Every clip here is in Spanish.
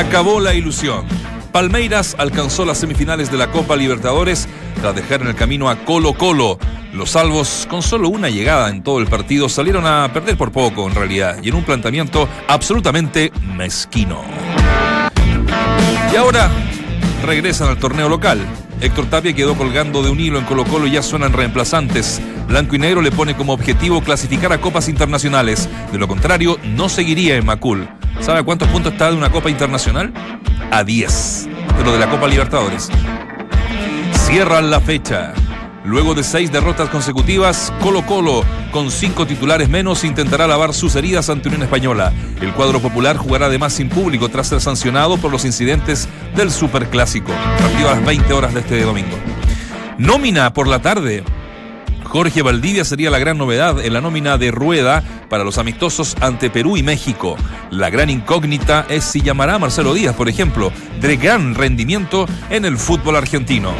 Acabó la ilusión. Palmeiras alcanzó las semifinales de la Copa Libertadores tras dejar en el camino a Colo Colo. Los salvos, con solo una llegada en todo el partido, salieron a perder por poco en realidad y en un planteamiento absolutamente mezquino. Y ahora regresan al torneo local. Héctor Tapia quedó colgando de un hilo en Colo Colo y ya suenan reemplazantes. Blanco y Negro le pone como objetivo clasificar a copas internacionales. De lo contrario, no seguiría en Macul. ¿Sabe a cuántos puntos está de una copa internacional? A 10. De lo de la Copa Libertadores. Cierran la fecha. Luego de seis derrotas consecutivas, Colo Colo, con cinco titulares menos, intentará lavar sus heridas ante Unión Española. El cuadro popular jugará además sin público tras ser sancionado por los incidentes del Superclásico. Partido a las 20 horas de este domingo. Nómina por la tarde. Jorge Valdivia sería la gran novedad en la nómina de Rueda para los amistosos ante Perú y México. La gran incógnita es si llamará a Marcelo Díaz, por ejemplo, de gran rendimiento en el fútbol argentino.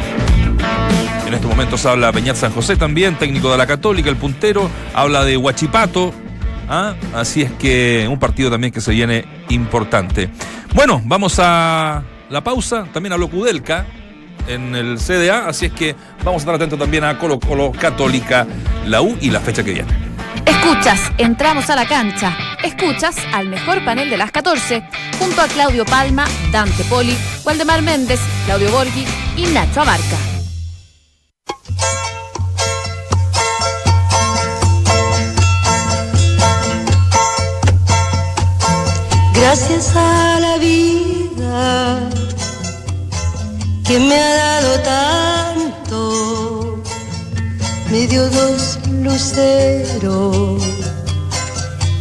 En estos momentos habla Peñat San José también, técnico de la Católica, el puntero, habla de Huachipato. ¿ah? Así es que un partido también que se viene importante. Bueno, vamos a la pausa. También habló Kudelka en el CDA, así es que vamos a estar atentos también a Colo Colo Católica, la U y la fecha que viene. Escuchas, entramos a la cancha. Escuchas al mejor panel de las 14, junto a Claudio Palma, Dante Poli, Waldemar Méndez, Claudio Borghi y Nacho Abarca. Gracias a la vida que me ha dado tanto, me dio dos luceros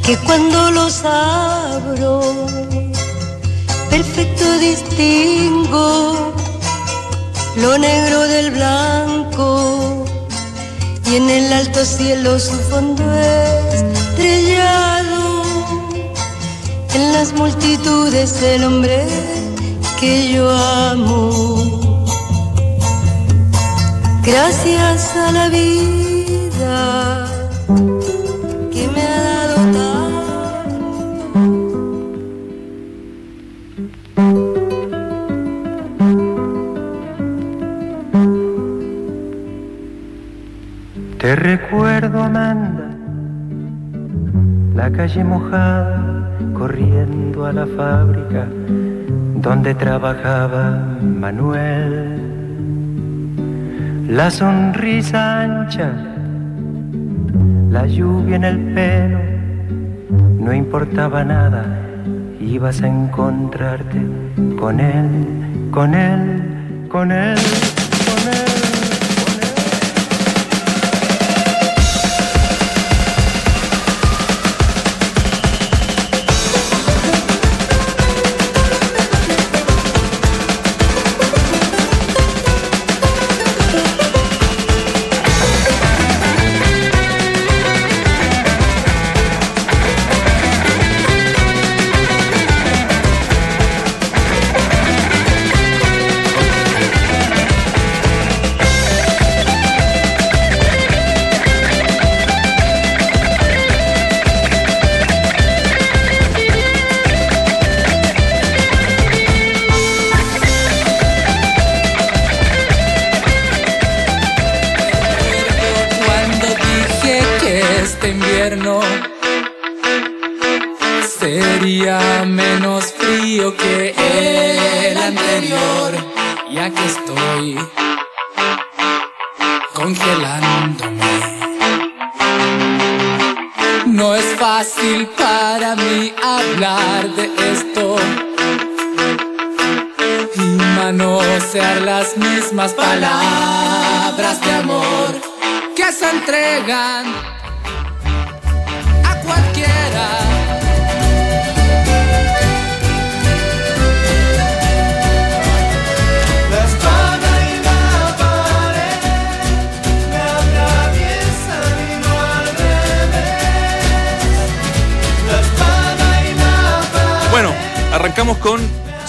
que cuando los abro, perfecto distingo lo negro del blanco y en el alto cielo su fondo estrellado en las multitudes el hombre que yo amo. Gracias a la vida que me ha dado tanto. Te recuerdo, Amanda, la calle mojada, corriendo a la fábrica donde trabajaba Manuel. La sonrisa ancha, la lluvia en el pelo, no importaba nada, ibas a encontrarte con él, con él, con él,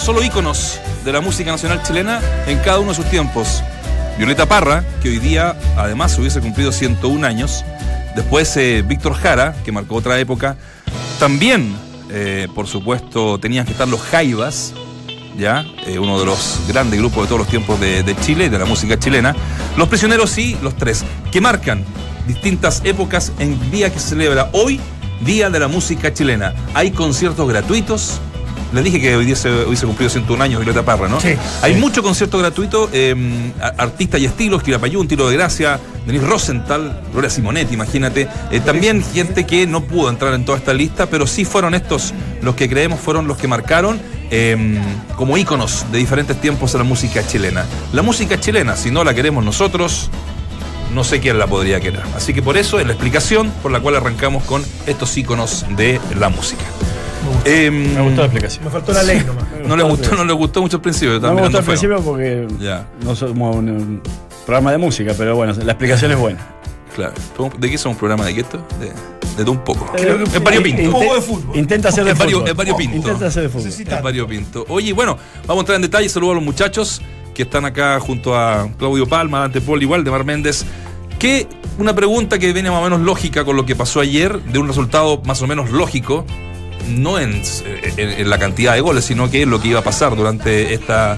solo íconos de la música nacional chilena en cada uno de sus tiempos. Violeta Parra, que hoy día además hubiese cumplido 101 años. Después eh, Víctor Jara, que marcó otra época. También, eh, por supuesto, tenían que estar los Jaivas, ya, eh, uno de los grandes grupos de todos los tiempos de, Chile, de la música chilena. Los prisioneros sí, los tres, que marcan distintas épocas en día que se celebra hoy, Día de la Música Chilena. Hay conciertos gratuitos. Les dije que hoy día se hubiese cumplido 101 años Violeta Parra, ¿no? Sí, Hay sí. mucho concierto gratuito, eh, a- artistas y estilos, Quilapayún, Tiro de Gracia, Denis Rosenthal, Gloria Simonetti, imagínate. Eh, también gente que no pudo entrar en toda esta lista, pero sí fueron estos los que creemos fueron los que marcaron eh, como íconos de diferentes tiempos a la música chilena. La música chilena, si no la queremos nosotros, no sé quién la podría querer. Así que por eso es la explicación por la cual arrancamos con estos íconos de la música. Em, Me gustó la explicación. Me faltó la ley nomás. no le gustó, no le gustó mucho al principio. No me gustó al principio porque Ya. no somos un, un programa de música, pero bueno, la explicación es buena. Claro. ¿De qué somos un programa de qué esto? De, de todo un poco. Eh, es variopinto. inte- Un poco de fútbol. Intenta hacer de Es vario- fútbol. es variopinto. Intenta hacer de fútbol. Es variopinto. Oye, bueno, vamos a entrar en detalle. Saludo a los muchachos que están acá junto a Claudio Palma, Dante Paul, igual, de Mar Méndez. Que una pregunta que viene más o menos lógica con lo que pasó ayer, de un resultado más o menos lógico, no en, en- en la cantidad de goles, sino que es lo que iba a pasar durante esta,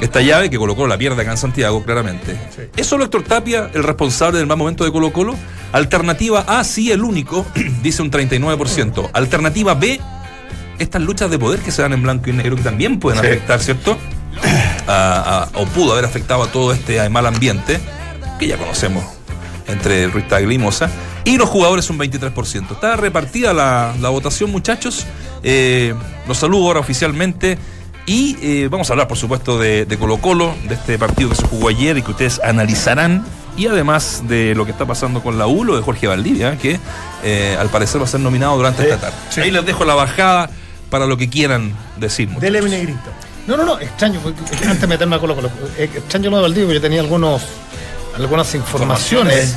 esta llave que Colo Colo la pierde acá en Santiago, claramente. ¿Es solo Héctor Tapia el responsable del mal momento de Colo Colo? Alternativa A, sí, el único, dice un 39%. Alternativa B, estas luchas de poder que se dan en blanco y negro que también pueden afectar, ¿cierto? A- a- o pudo haber afectado a todo este mal ambiente que ya conocemos entre Ruiz Tagle y Moza. Y los jugadores un 23%. Está repartida la, la votación, muchachos. Eh, los saludo ahora oficialmente. Y eh, vamos a hablar, por supuesto, de, de Colo Colo, de este partido que se jugó ayer y que ustedes analizarán. Y además de lo que está pasando con la U, lo de Jorge Valdivia, que eh, al parecer va a ser nominado durante esta tarde. sí. Ahí les dejo la bajada para lo que quieran decir. Dele mi negrito. No, no, no, extraño, antes de meterme a Colo Colo, eh, extraño lo de Valdivia, porque yo tenía algunos, algunas informaciones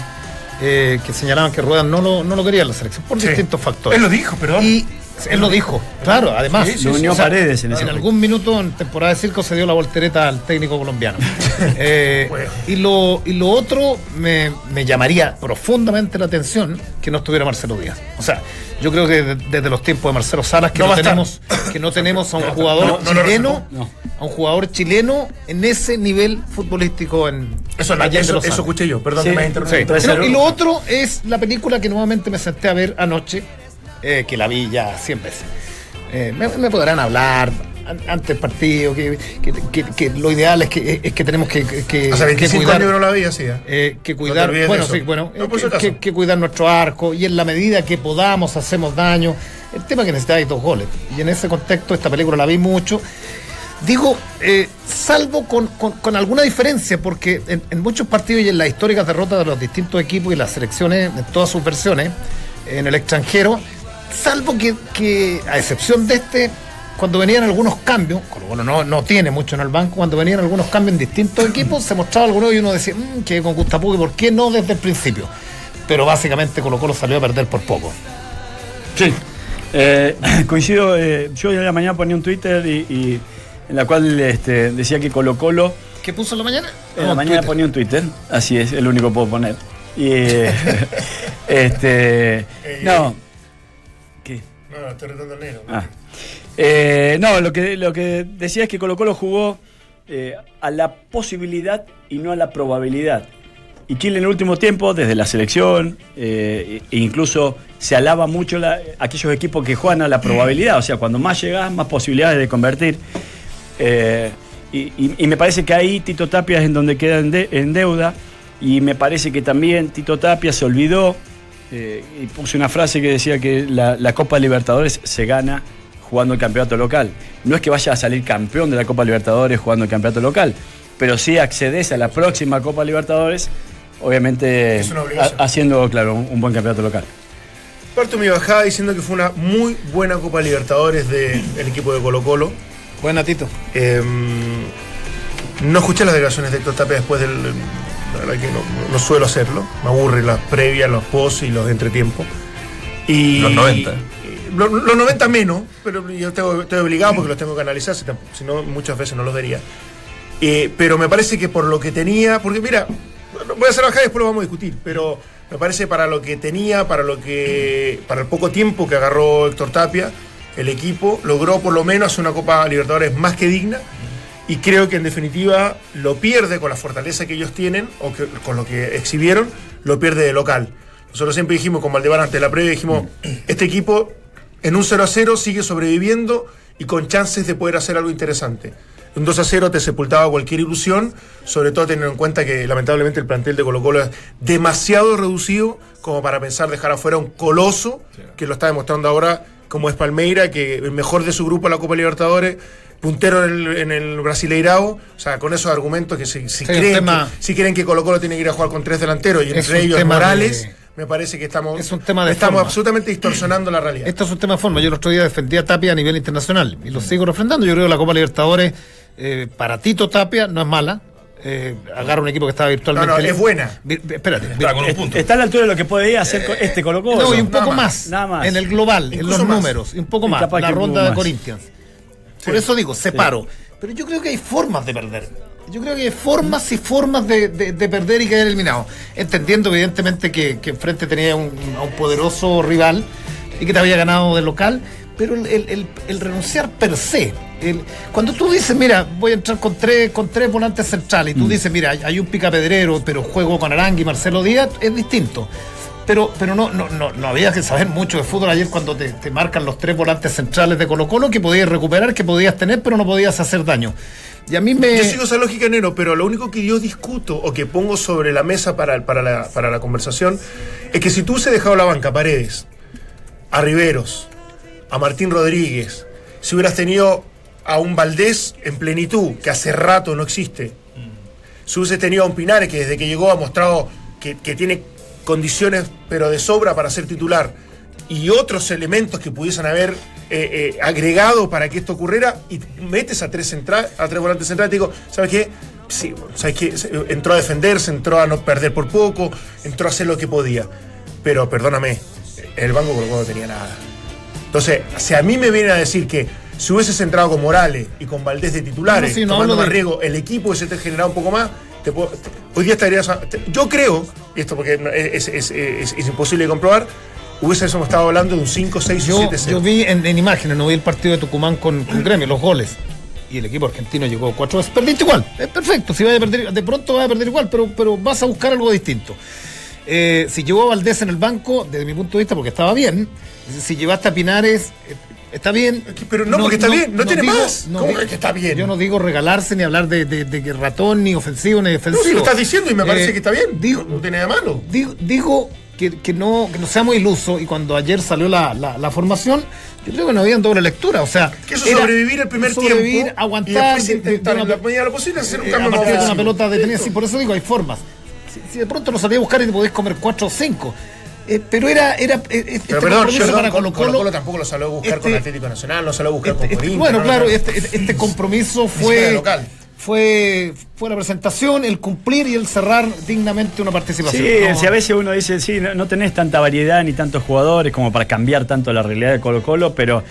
eh, que señalaban que Ruedas no lo, no lo quería en la selección por Sí. distintos factores. Él lo dijo, pero. Y él lo dijo, claro, además. Sí, sí, Lo unió Paredes en ese En momento. algún minuto en temporada de circo se dio la voltereta al técnico colombiano. Eh, Bueno. y, lo, y lo otro me, me llamaría profundamente la atención que no estuviera Marcelo Díaz. O sea, yo creo que de- desde los tiempos de Marcelo Salas que No tenemos, que no tenemos a un jugador No, no lo chileno, No. a un jugador chileno en ese nivel futbolístico en Eso, en eso, eso escuché yo, perdón Sí. que me Sí. No, y lo otro es la película que nuevamente me senté a ver anoche, eh, que la vi ya 100 veces. Eh, me, me podrán hablar an- antes del partido, que, que- que- que lo ideal es que, es que tenemos que, que- Hace que 25 cuidar. años no la vi así. ¿eh? eh, que cuidar, bueno, sí, bueno, No, que, cuidar nuestro arco y en la medida que podamos hacemos daño. El tema es que necesitáis dos goles. Y en ese contexto, esta película la vi mucho. Digo, eh, salvo con, con- con alguna diferencia, porque en, en muchos partidos y en las históricas derrotas de los distintos equipos y las selecciones, en todas sus versiones, en el extranjero, salvo que, que, a excepción de este, cuando venían algunos cambios, Colo Colo no, no tiene mucho en el banco, cuando venían algunos cambios en distintos equipos, se mostraba alguno y uno decía, "Mm, que con Gustapuque, ¿por qué no desde el principio? Pero básicamente Colo Colo salió a perder por poco. Sí. Eh, coincido, eh, yo hoy la mañana ponía un Twitter y, y en la cual este, decía que Colo Colo, ¿Qué puso en la mañana? en No, la mañana Twitter. ponía un Twitter, así es, el único que puedo poner. Y eh, este, no, ¿qué? No, estoy retando negro. Ah. Eh, no, lo que, lo que decía es que Colo Colo jugó eh, a la posibilidad y no a la probabilidad. Y Chile en el último tiempo, desde la selección, eh, e incluso se alaba mucho aquellos equipos que juegan a la probabilidad, o sea, cuando más llegas, más posibilidades de convertir. Y, me parece que ahí Tito Tapia es en donde queda en deuda, y me parece que también Tito Tapia se olvidó eh, y puse una frase que decía que la, la Copa Libertadores se gana jugando el campeonato local. No es que vaya a salir campeón de la Copa Libertadores jugando el campeonato local, pero sí accedes a la próxima Copa Libertadores, obviamente ha- haciendo, claro, un, un buen campeonato local. Parto mi bajada diciendo que fue una muy buena Copa Libertadores del equipo de Colo Colo. Buena, Tito. Eh, no escuché las declaraciones de Héctor Tapia después del. La verdad que no, no suelo hacerlo. Me aburre las previas, los post y los entretiempos. Y, Los 90. y- lo- los 90 menos, pero yo tengo- estoy obligado porque los tengo que analizar, si, no, muchas veces no los vería. Eh, pero me parece que por lo que tenía. Porque mira, voy a hacer bajada y después lo vamos a discutir, pero me parece para lo que tenía, para lo que. para el poco tiempo que agarró Héctor Tapia, el equipo logró por lo menos hacer una Copa Libertadores más que digna y creo que en definitiva lo pierde con la fortaleza que ellos tienen o que- con lo que exhibieron, lo pierde de local. Nosotros siempre dijimos con Valdemar ante la previa, dijimos, este equipo en un 0 a 0 sigue sobreviviendo y con chances de poder hacer algo interesante. Un 2 a 0 te sepultaba cualquier ilusión, sobre todo teniendo en cuenta que lamentablemente el plantel de Colo Colo es demasiado reducido como para pensar dejar afuera un coloso que lo está demostrando ahora como es Palmeira, que el mejor de su grupo en la Copa Libertadores, puntero en el, en el Brasileirao, o sea, con esos argumentos que si, si Sí, un creen, tema- que, si creen que Colo Colo tiene que ir a jugar con tres delanteros y entre ellos Morales, de- me parece que estamos, Es un tema de estamos forma. absolutamente distorsionando la realidad. Esto es un tema de forma. Yo el otro día defendí a Tapia a nivel internacional y lo sigo refrendando. Yo creo que la Copa Libertadores, eh, para Tito Tapia, no es mala. Eh, agarra un equipo que estaba virtualmente. No, no, es buena. Vi- Espérate. Está con un punto. Está a la altura de lo que podía hacer co- este Colo Colo. No, y un nada poco más, más, nada más. En el global, en los más. números. Y un poco más. La ronda de más. Corinthians. Por eso digo, separo. Pero yo creo que hay formas de perder. Yo creo que hay formas y formas de, de- de perder y quedar eliminado. Entendiendo, evidentemente, que, que enfrente tenía un, a un poderoso rival y que te había ganado de local. Pero el, el- el- el renunciar per se. cuando tú dices, mira, voy a entrar con tres, con tres volantes centrales, y tú dices, mira, hay, hay un picapedrero, pero juego con Arangui y Marcelo Díaz, es distinto. Pero, pero no, no, no, no había que saber mucho de fútbol ayer cuando te, te marcan los tres volantes centrales de Colo Colo que podías recuperar, que podías tener, pero no podías hacer daño. Y a mí me... Yo sigo esa lógica, Nero, pero lo único que yo discuto o que pongo sobre la mesa para, para, la, para la conversación es que si tú se dejado la banca a Paredes, a Riveros, a Martín Rodríguez, si hubieras tenido a un Valdés en plenitud, que hace rato no existe, si hubieses tenido a un Pinares que desde que llegó ha mostrado que, tiene condiciones pero de sobra para ser titular y otros elementos que pudiesen haber eh, eh, agregado para que esto ocurriera y metes a tres central, a tres volantes centrales y digo, ¿sabes qué? Sí, ¿sabes qué? Entró a defenderse, entró a no perder por poco, entró a hacer lo que podía. Pero perdóname, el banco Colo Colo no tenía nada. Entonces, si a mí me vienen a decir que si hubieses entrado con Morales y con Valdés de titulares, No, sí, no tomando más de- riesgo, el equipo hubiese generado un poco más, te puedo- te- hoy día estarías. te- yo creo, y esto porque es, es- es- es imposible de comprobar, hubiésemos estado hablando de un 5, 6 o Yo, 7 0. yo vi en, en imágenes, no vi el partido de Tucumán con, con Gremio, los goles. Y el equipo argentino llegó cuatro veces. Perdiste igual. Es perfecto. Si vas a perder, de pronto vas a perder igual, pero, pero vas a buscar algo distinto. Eh, si llevó a Valdés en el banco, desde mi punto de vista, porque estaba bien. Si llevaste a Pinares, eh, está bien. Pero no, porque está bien, no tiene más. ¿Cómo digo- que está bien? Yo no digo regalarse ni hablar de, de- de ratón, ni ofensivo, ni defensivo. No, si lo estás diciendo y me parece Eh, que está bien. Digo, no tiene de malo. Digo, digo que, que no, que no seamos ilusos y cuando ayer salió la, la- la formación, yo creo que no había doble lectura. O sea, Que eso era sobrevivir el primer sobrevivir, tiempo. aguantar, Y después de- de- intentar de en una- la medida de lo posible hacer un eh, cambio más de una pelota detenida. Sí, por eso digo, hay formas. Si, si de pronto lo salía a buscar y te podés comer cuatro o cinco. Eh, pero era, era eh, este Pero perdón, compromiso perdón, para Colo Colo Colo, Colo. tampoco lo salió a buscar este- con Atlético Nacional, no salió a buscar Este- con este- Corinthians. bueno, no, no, claro, no. este, este- este compromiso fue, local. fue fue la presentación, el cumplir y el cerrar dignamente una participación. Sí, No, si a veces uno dice, sí, no, no tenés tanta variedad ni tantos jugadores como para cambiar tanto la realidad de Colo Colo, pero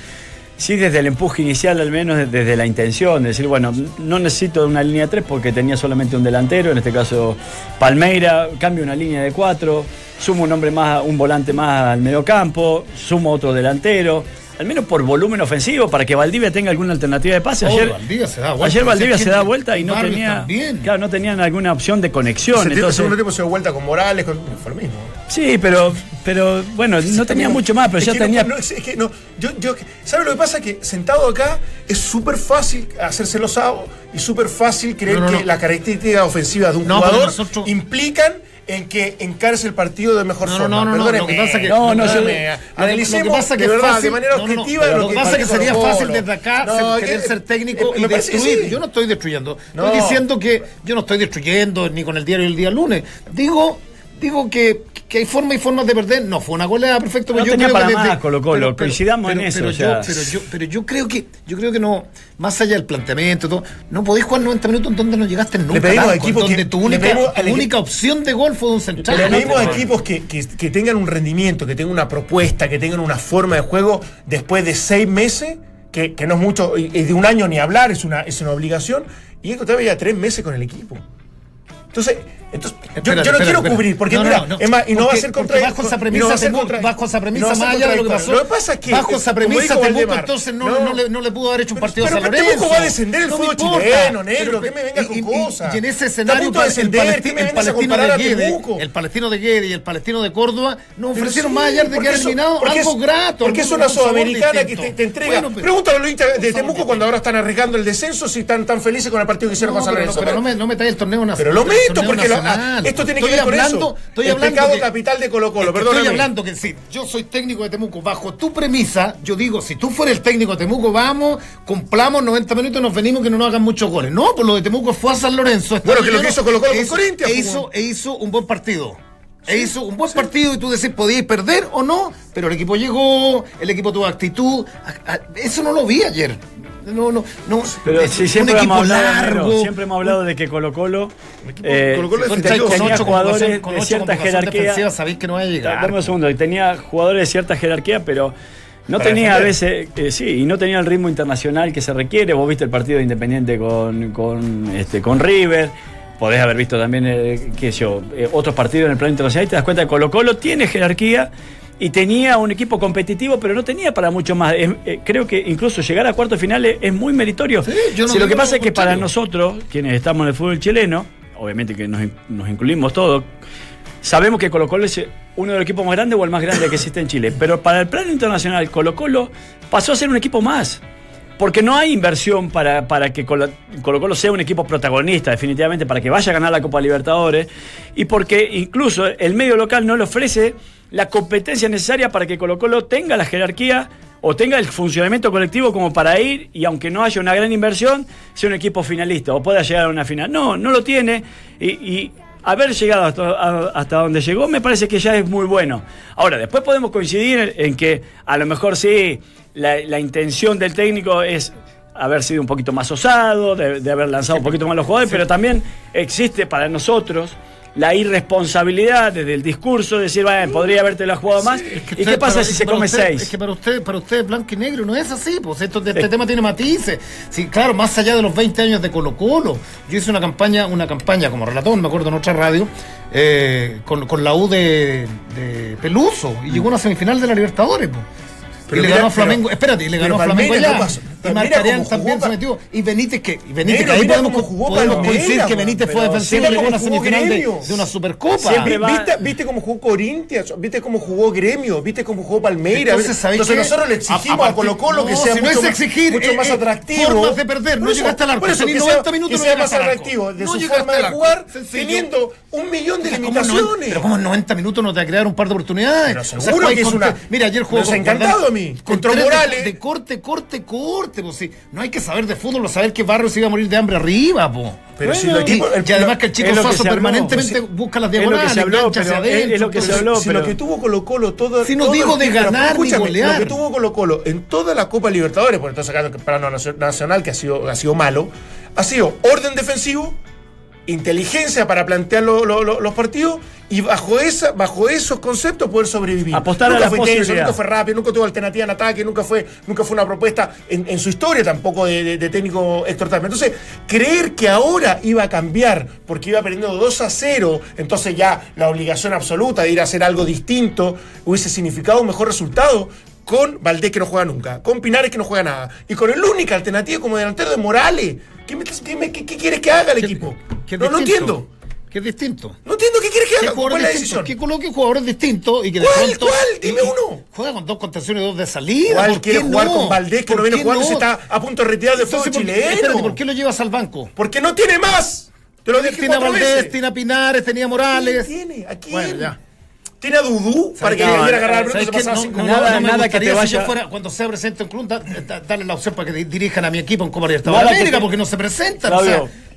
sí desde el empuje inicial, al menos desde la intención, de decir, bueno, no necesito una línea de tres porque tenía solamente un delantero, en este caso Palmeira, cambio una línea de cuatro, sumo un hombre más, un volante más al mediocampo, sumo otro delantero. Al menos por volumen ofensivo, para que Valdivia tenga alguna alternativa de pase. Oh, Ayer, Valdivia se da vuelta. ayer Valdivia se da ¿quién- vuelta y no tenía, también. claro, no tenían alguna opción de conexión. Tiempo- entonces- segundo tiempo se dio vuelta con Morales, con, fue lo mismo. Sí, pero, pero bueno, no tenía mucho más, pero Es ya tenía. no, es que no, yo, yo, ¿sabes lo que pasa? Que sentado acá es súper fácil hacerse los sábados y súper fácil creer No, no, que no. las características ofensivas de un jugador nosotros- implican en que encarce el partido de mejor No, forma. no, no, no, lo que pasa que- No, no, yo- que- analicemos lo que pasa que de es verdad, fácil- de manera objetiva lo lo que pasa que sería fácil desde acá ser- que- querer ser técnico eh, y me destruir. sí. Yo no estoy destruyendo. No. Estoy diciendo que yo no estoy destruyendo ni con el diario el día lunes. Digo, digo que, que hay formas y formas de perder. No fue una goleada perfecto, No pero yo tenía creo para que más, desde- pero- eso, Pero, o sea. yo, pero, yo, pero yo creo que yo creo que no, más allá del planteamiento, todo, no podéis jugar 90 minutos en donde no llegaste nunca. pedimos al a arco, equipos donde que- tu le única, pedimos tu opción de gol fue de un central. Le pedimos a No, equipos que, que- que tengan un rendimiento, que tengan una propuesta, que tengan una forma de juego después de seis meses, que, que no es mucho, y, y de un año ni hablar, es una, es una obligación, y esto todavía ya tres meses con el equipo. Entonces, Entonces, yo, Espérate, yo no espérate, quiero espérate. cubrir, porque No, mira, no, no. es más, y no va a Porque- ser porque contra bajo esa no premisa, va a ser Temuco- contra- bajo esa premisa, no más allá de lo que pasó. Lo que pasa es que bajo esa premisa, Temuco entonces no, no le, no le pudo haber hecho un partido pero, a San Lorenzo. Temuco va a descender el No fútbol chileno, negro, que me venga con cosas. Y en ese escenario, el, descender, palesti- ¿qué me el vienes a palestino de Guede, el palestino de Guede y el palestino de Córdoba Pero ofrecieron más allá de porque que eliminado porque algo grato. Porque es una sudamericana que te, entrega. Pregúntale a los hinchas de Temuco cuando ahora están arriesgando el descenso si están tan felices con el partido que hicieron No, con San pero, no, Lorenzo. pero no me, no trae el torneo nacional. Pero lo meto porque ah, esto tiene que ver con hablando, eso. Estoy El hablando pecado que- capital de Colo Colo, es que. Estoy hablando que si yo soy técnico de Temuco, bajo tu premisa, yo digo, si tú fueras el técnico de Temuco, vamos, cumplamos 90 minutos y nos venimos que no nos hagan muchos goles. No, por lo de Temuco fue a San Lorenzo. Bueno, que lo que hizo Colo-Colo e con Corinthians, E pues, hizo, e hizo un buen partido. E hizo un buen partido y tú decís, podíais perder o no, pero el equipo llegó, el equipo tuvo actitud. Eso no lo vi ayer. No, no, no. Pero Es un siempre equipo hemos, hablado, largo. Negro, siempre hemos hablado de que Colo Colo, eh, defendió. ocho tenía jugadores con de cierta jerarquía. sabéis que no va a llegar. Dame un segundo, tenía jugadores de cierta jerarquía, pero no Para tenía a veces, eh, sí, y no tenía el ritmo internacional que se requiere. Vos viste el partido de Independiente con, con, este, con River. Podés haber visto también, eh, qué sé yo, eh, otros partidos en el plano internacional y te das cuenta que Colo Colo tiene jerarquía y tenía un equipo competitivo, pero no tenía para mucho más. Es- eh, creo que incluso llegar a cuartos finales es muy meritorio. yo no Si lo que pasa es que para nosotros, quienes estamos en el fútbol chileno, obviamente que nos, nos incluimos todos, Sabemos que Colo Colo es uno de los equipos más grandes o el más grande que existe en Chile, pero para el plano internacional Colo Colo pasó a ser un equipo más. Porque no hay inversión para, para que Colo Colo Colo sea un equipo protagonista, definitivamente, para que vaya a ganar la Copa Libertadores, y porque incluso el medio local no le ofrece la competencia necesaria para que Colo Colo tenga la jerarquía o tenga el funcionamiento colectivo como para ir y aunque no haya una gran inversión, sea un equipo finalista o pueda llegar a una final. No, no lo tiene y, y haber llegado hasta, donde llegó me parece que ya es muy bueno. Ahora, después podemos coincidir en que a lo mejor sí, la, la intención del técnico es haber sido un poquito más osado, de, de haber lanzado un poquito más los jugadores, pero también existe para nosotros la irresponsabilidad desde el discurso de decir, bueno, podría haberte la jugado más. Es que ¿Y qué pasa para- si se come usted- seis? Es que para usted, para usted blanco y negro no es así, pues esto, este tema tiene matices. Sí, claro, más allá de los 20 años de Colo Colo, yo hice una campaña, una campaña como relator, me acuerdo en otra radio, eh, con, con la U de, de Peluso, y llegó a una semifinal de la Libertadores, pues. Pero y le ganó a Flamengo, pero- espérate, y le ganó a Flamengo Palmeiras allá. no pasó. Y como también se metió. Y Benítez que, y Benítez que ahí podemos, cómo jugó podemos coincidir que Benítez fue defensivo una semifinal de, una supercopa. Siempre va- ¿Viste, ¿Viste cómo jugó Corinthians? ¿Viste cómo jugó Gremio? ¿Viste cómo jugó Palmeiras? Entonces, ¿sabéis Entonces nosotros le exigimos a, A- a Colo Colo que no, sea si no mucho, es más- exigir, mucho eh, más eh, atractivo. formas de perder, no llegaste al arco, Por eso, tenés que 90 sea, minutos, que no sea más atractivo de No su llegaste forma de jugar teniendo un millón de Mira, ¿cómo en noven- limitaciones. Pero como en 90 minutos no te va a crear un par de oportunidades. Pero seguro que es con una- Mira, ayer jugó Nos ha encantado a mí. con de- Morales. De, corte, corte, corte. Pues, sí. No hay que saber de fútbol saber que Barrio se iba a morir de hambre arriba. Po. Pero si equipo- y, el- y además que el chico lo habló, permanentemente busca las es lo que diagonales, se habló, engancha hacia pero es- lo que se habló. si pero- lo que tuvo Colo Colo todo Si no digo de ganar ni golear. lo que tuvo Colo Colo en toda la Copa Libertadores porque estoy sacando el plano nacio- nacional que ha sido, ha sido malo ha sido orden defensivo inteligencia para plantear lo- lo- lo- los partidos y bajo esa bajo esos conceptos poder sobrevivir Apostar a nunca la fue posibilidad. nunca fue rápido nunca tuvo alternativa en ataque nunca fue nunca fue una propuesta en, en su historia tampoco de, de- de técnico Héctor Tapia entonces creer que ahora iba a cambiar porque iba perdiendo 2 a 0 entonces ya la obligación absoluta de ir a hacer algo distinto hubiese significado un mejor resultado con Valdés que no juega nunca, con Pinares que no juega nada, y con el única alternativa como delantero de Morales. ¿Qué, me- qué- qué quieres que haga el equipo? no, no entiendo. Que es distinto. No entiendo qué quieres que ¿Qué haga. ¿Cuál es la decisión? Que coloque jugadores distintos y que de ¿Cuál? pronto. ¿Cuál? Dime uno. Juega con dos contenciones y dos de salida. ¿Cuál ¿por quiere qué jugar no? con Valdés que no ¿Por viene jugando y se está a punto de retirar del fútbol Entonces, ¿por- chileno? espérate, ¿por qué lo llevas al banco? Porque no tiene más. Te lo dije Tiene a cuatro Valdés, veces. tiene a Pinares, tenía Morales. ¿Quién tiene? ¿A quién? Bueno, ya. ¿Tiene a Dudú para que le No, a agarrar el se pasaba No, Nada- que te si vaya- yo fuera, cuando sea presente en club, da- da- darle la opción para que di- dirijan a mi equipo en Copa Libertadores América, porque no se presentan.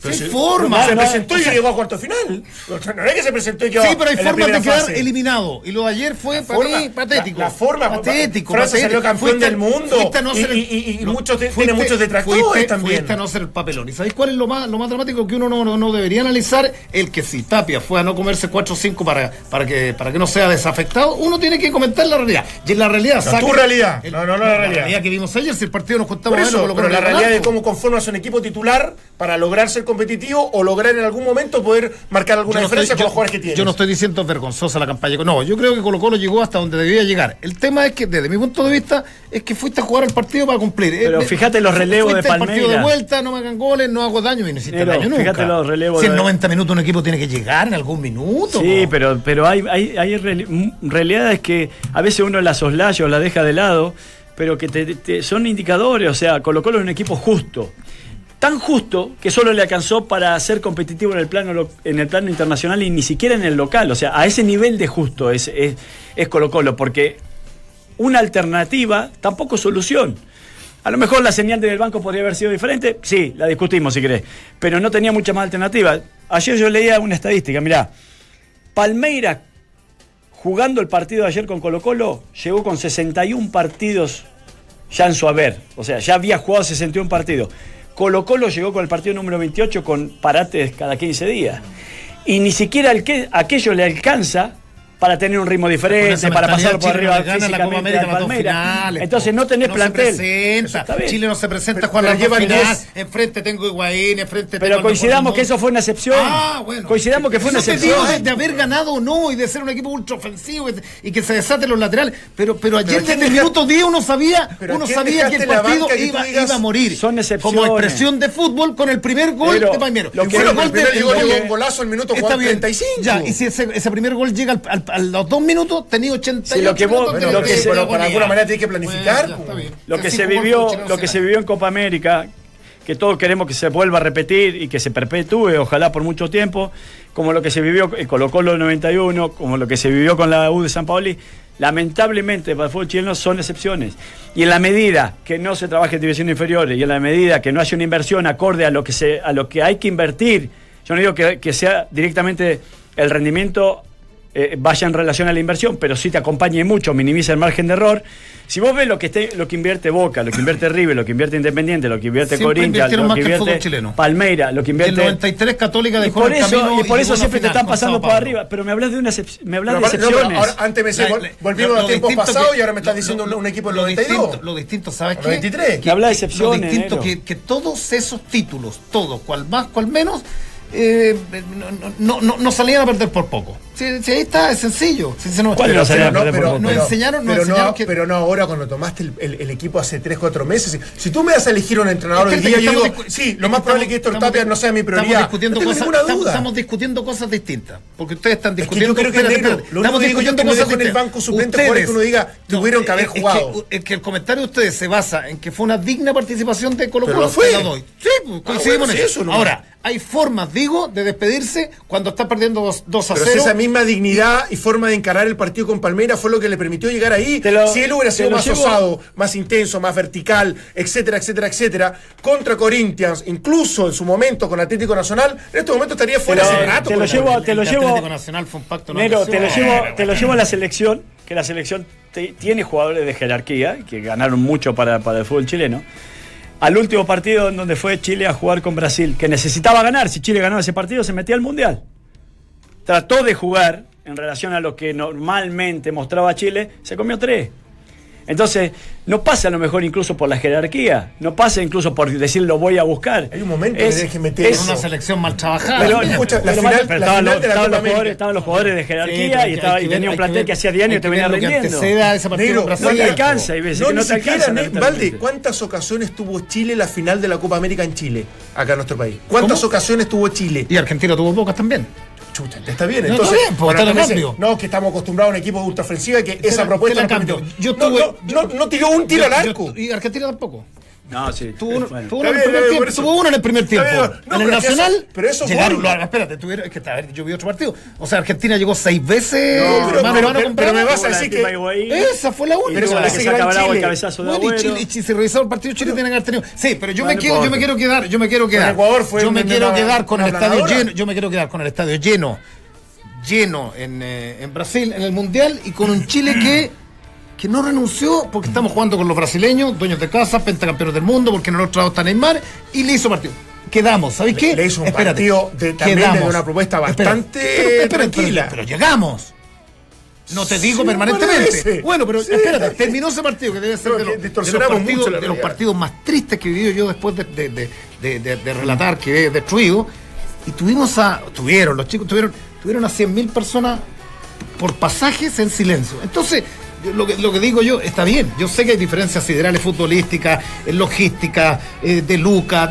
O sea, si- forma. No, se O sea, presentó y llegó a cuarto final. No es que se presentó y quedó Sí, pero hay la formas de quedar fase. eliminado. Y lo de ayer fue para forma- mí patético. La, la forma, patético. Francia patético. salió campeón Fuiste- del mundo. no y, hacer el- y- y- y no, muchos de- fuiste- tiene muchos detractores fuiste- también. Fuiste a no hacer el papelón. ¿Y sabéis cuál es lo más, lo más dramático que uno no, no, no debería analizar? El que si Tapia fue a no comerse 4 o 5 para, para, que, para que no sea desafectado, uno tiene que comentar la realidad. Y en la realidad No, saca- tu realidad. el- No, no, no, la realidad. que vimos ayer, si el partido nos contaba Por eso, pero la realidad de cómo conformas un equipo titular para lograr ser competitivo o lograr en algún momento poder marcar alguna no diferencia estoy- con yo- los jugadores que tiene. Yo no estoy diciendo vergonzosa la campaña. No, yo creo que Colo Colo llegó hasta donde debía llegar. El tema es que, desde mi punto de vista, es que fuiste a jugar el partido para cumplir. Pero Eh, fíjate los relevos fuiste de al partido de Palmeiras. vuelta, no me hagan goles, no hago daño y no hiciste daño nunca. fíjate los relevos Si en de- 90 minutos un equipo tiene que llegar en algún minuto. Sí, pero, pero hay, hay, hay reali- m- realidades que a veces uno la soslaya o la deja de lado, pero que te- te- son indicadores. O sea, Colo Colo es un equipo justo. Tan justo que solo le alcanzó para ser competitivo en el plano en el plano internacional y ni siquiera en el local. O sea, a ese nivel de justo es, es, es Colo Colo, porque una alternativa tampoco es solución. A lo mejor la señal del banco podría haber sido diferente, sí, la discutimos si querés, pero no tenía mucha más alternativa. Ayer yo leía una estadística, mirá, Palmeiras jugando el partido de ayer con Colo Colo llegó con 61 partidos ya en su haber, o sea, ya había jugado 61 partidos. Colo Colo llegó con el partido número 28 con parates cada 15 días. Y ni siquiera el que, aquello le alcanza para tener un ritmo diferente, para pasar por Chile no arriba gana la Copa América finales, Entonces no tenés se plantel. Presenta. bien. Chile no se presenta Pero- pero las dos llevan finales. Enfrente tengo Higuaín, enfrente Pero tengo coincidamos que eso fue una excepción. Ah, bueno. Coincidamos que fue una excepción. digo de, haber ganado o no y de ser un equipo ultra ofensivo que- y que se desaten los laterales. Pero, pero ayer ¿a quién desde el minuto 10 uno sabía, pero uno sabía que el partido iba, digas, iba a morir. son excepciones. Como expresión de fútbol con el primer gol Pero de Palmero. lo Y que- fue Bueno, el pero gol primer llegó un golazo al minuto Está bien. 35. Ya, y si ese, ese primer gol llega al, al- a los dos minutos, tenía 88 Sí, lo que vos- Bueno, lo pero que de- se- de pero para alguna manera tiene que planificar. Bueno, ya, está bien. Lo que se vivió, lo que se vivió en Copa América, que todos queremos que se vuelva a repetir y que se perpetúe, ojalá por mucho tiempo, como lo que se vivió en Colo Colo 91, como lo que se vivió con la U de San Paoli, lamentablemente para el fútbol chileno son excepciones. Y en la medida que no se trabaje en divisiones inferiores y en la medida que no haya una inversión acorde a lo que, se, a lo que hay que invertir, yo no digo que, que sea directamente el rendimiento eh, vaya en relación a la inversión, pero sí te acompañe mucho, minimiza el margen de error. Si vos ves lo que esté, lo que invierte Boca, lo que invierte River, lo que invierte Independiente, lo que invierte Corinthians, lo que el invierte. Palmeira, lo que El invierte 93 Católica dejó por el eso, camino y por eso siempre te están pasando por Paulo. arriba. Pero me hablas de una excep- me hablas Pero de aparte- no, excepciones. ahora, antes me la- volvimos lo- a lo tiempos distinto pasados y ahora me estás lo- diciendo lo- un, equipo del lo 92. distinto- Lo distinto, ¿sabes qué? 93. Que habla de Lo excepciones. distinto negro. que, que todos esos títulos, todos, cual más, cual menos, eh, no, no, no, no salían a perder por poco. Si, si ahí está, es sencillo. Si se nos- ¿Cuál pero- no pero- por pero- nos enseñaron, pero, enseñaron no, que pero no ahora cuando tomaste el, el- el equipo hace 3, 4 meses. Si tú me das a elegir un entrenador Es hoy que día, yo estamos digo, sí, lo más probable es que estamos- Héctor Tapia no sea mi Estamos prioridad. discutiendo no tengo cosas, ninguna estamos, duda. estamos discutiendo cosas distintas. Porque ustedes están Es que discutiendo yo creo que espérate, negro, espérate, lo único estamos discutiendo que no cosas en el banco suplente jugadores que uno diga, tuvieron que haber es- es jugado. Es que el comentario de ustedes se basa en que fue una digna participación de Colo Colo. lo fue. Sí, pues, Ah, coincidimos en sí, eso. no- Ahora, hay formas, digo, de despedirse cuando está perdiendo 2, a Pero 0. Misma dignidad y forma de encarar el partido con Palmeiras fue lo que le permitió llegar ahí. Lo- si él hubiera sido más llevo- osado, más intenso, más vertical, etcétera, etcétera, etcétera, contra Corinthians, incluso en su momento con Atlético Nacional, en este momento estaría fuera hace rato. te lo llevo- te lo llevo- Atlético Nacional fue un pacto. no Nero, te lo llevo, te lo llevo a la selección, que la selección te- tiene jugadores de jerarquía, que ganaron mucho para, para el fútbol chileno. Al último partido en donde fue Chile a jugar con Brasil, que necesitaba ganar, si Chile ganaba ese partido se metía al Mundial. Trató de jugar en relación a lo que normalmente mostraba Chile, se comió tres. Entonces, no pasa a lo mejor incluso por la jerarquía, no pasa incluso por decir lo voy a buscar. Hay un momento que tenés que meter Es una selección mal trabajada. Pero, Escucha, la pero final- mal- pero la estaban, final los, de la estaban Copa los América. jugadores, estaban los jugadores de Sí, jerarquía hay y, estaba, y que tenía ver- un plantel ver- que, hacía diario y te venía ver rindiendo. Negro, no te alcanza, no, que no ni te siquiera, alcanza. Valde, ¿cuántas ocasiones tuvo Chile la final de la Copa América en Chile, acá en nuestro país? ¿Cuántas ¿Cómo? ocasiones tuvo Chile? Y Argentina tuvo pocas también. Chucha, está bien. No, Entonces, está bien, bueno, está dice, cambio. no, que estamos acostumbrados a un equipo ultra ofensiva y que esa propuesta no. Yo no, tuve- no, no, no tiró un tiro Yo- al yo- arco. y Argentina tampoco. No, sí. Tuvo uno, bueno. tuvo uno en el bien, primer tiempo. eso. Tuvo uno en el primer tiempo. No, en eso- Nacional. pero eso llegaron. lo- espérate, tuvieron, es que a ver, yo vi otro partido. O sea, Argentina llegó seis veces. No, pero- mano a pero- mano pero- con pero me vas a decir de que- Higuaín, Esa fue la única. Pero la ese que gran saca Bravo el cabezazo de Bueno, y. Chile, si se el partido, Chile tiene que haber tenido. Sí, pero yo, me quiero, yo me quiero quedar, yo me quiero quedar. Ecuador fue yo me quiero quedar con el estadio lleno. Yo me quiero quedar con el estadio lleno, lleno en, eh, en Brasil, en el Mundial, y con un Chile que, que no renunció porque estamos jugando con los brasileños, dueños de casa, pentacampeones del mundo, porque en el otro lado está Neymar, y le hizo partido. Quedamos, ¿sabéis qué? Le hizo un Espérate, partido de- también de una propuesta bastante pero- pero- tranquila. Pero, llegamos. No te digo Sí, permanentemente. Bueno, pero Sí. espérate, terminó ese partido que debe ser de, de los partidos, de los partidos más tristes que he vivido yo después de, de- de- de- de- de relatar que he destruido. Y tuvimos a. Tuvieron, los chicos tuvieron, tuvieron a 100.000 personas por pasajes en silencio. Entonces, lo que, lo que digo yo, está bien. Yo sé que hay diferencias siderales futbolísticas, en logística, eh, de Lucas,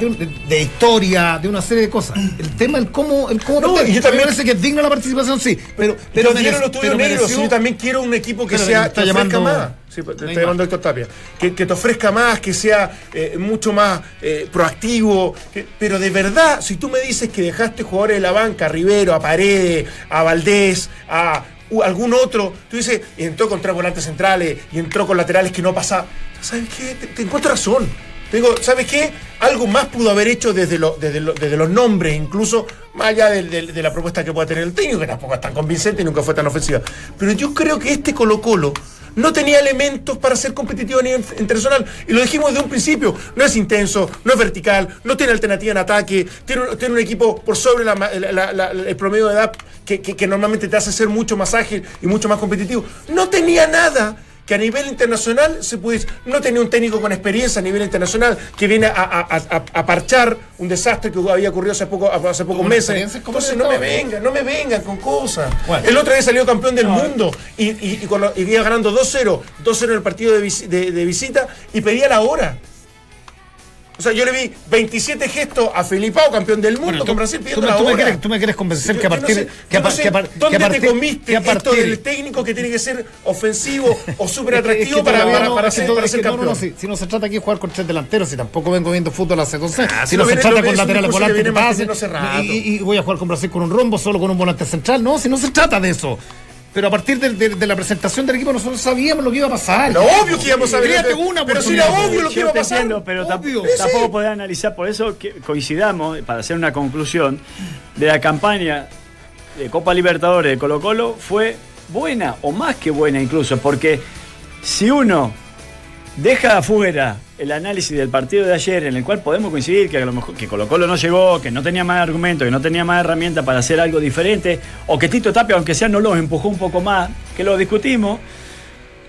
de, historia, de una serie de cosas. El tema, el cómo. El cómo No, y yo también- Me parece que es digna la participación, sí. Pero, Pero dieron merece- los tuyos negros. Yo también quiero un equipo que sea está llamando- más. Sí, te está llamando Héctor Tapia. Que, que te ofrezca más, que sea eh, mucho más eh, proactivo. que- pero de verdad, si tú me dices que dejaste jugadores de la banca, a Rivero, a Paredes, a Valdés, a algún otro, tú dices, y entró con tres volantes centrales y entró con laterales que no pasa. ¿Sabes qué? Te, te encuentro razón. Te digo, ¿sabes qué? Algo más pudo haber hecho desde, desde, lo- desde los nombres, incluso más allá de, la propuesta que pueda tener el técnico, que tampoco es tan convincente y nunca fue tan ofensiva. Pero yo creo que este Colo-Colo no tenía elementos para ser competitivo a nivel internacional. Y lo dijimos desde un principio. No es intenso, no es vertical, no tiene alternativa en ataque, tiene, un- equipo por sobre la- el promedio de edad que, que- que normalmente te hace ser mucho más ágil y mucho más competitivo. No tenía nada que a nivel internacional se pudiese. No tenía un técnico con experiencia a nivel internacional que viene a, a- a- a parchar un desastre que había ocurrido hace, poco, hace pocos ¿Con meses. Entonces no me vengan, no me vengan con cosas. Bueno. El otro día salió campeón del mundo y, y, y con lo- y iba ganando 2-0, 2-0 en el partido de, visi- de- de visita y pedía la hora. O sea, yo le vi 27 gestos a Felipao, campeón del mundo, Bueno, con tú, Brasil tú pidiendo la tú me tú me quieres convencer Yo- que a yo no partir sé- que a yo no sé que a ¿Dónde que a partir- te comiste que a esto del técnico que tiene que ser ofensivo o súper Es que- es atractivo para, para, no- para ser, todo- para ser que no, no, campeón? no, si, si no se trata aquí de jugar con tres delanteros, si tampoco vengo viendo fútbol hace dos años, Ah, si si no se trata con laterales volantes y- y voy a jugar con Brasil con un rombo solo con un volante central, no, si no se trata de eso. Pero a partir de, de- de la presentación del equipo nosotros sabíamos lo que iba a pasar. Pero obvio que íbamos a ver. Una pero si era obvio lo que iba a pasar. entiendo, pero Obvio. tampoco Sí. podés analizar, por eso que coincidamos, para hacer una conclusión, de la campaña de Copa Libertadores de Colo Colo fue buena, o más que buena incluso, porque si uno deja afuera el análisis del partido de ayer, en el cual podemos coincidir que a lo mejor que Colo Colo no llegó, que no tenía más argumentos, que no tenía más herramientas para hacer algo diferente, o que Tito Tapia, aunque sea, no los empujó un poco más, que lo discutimos,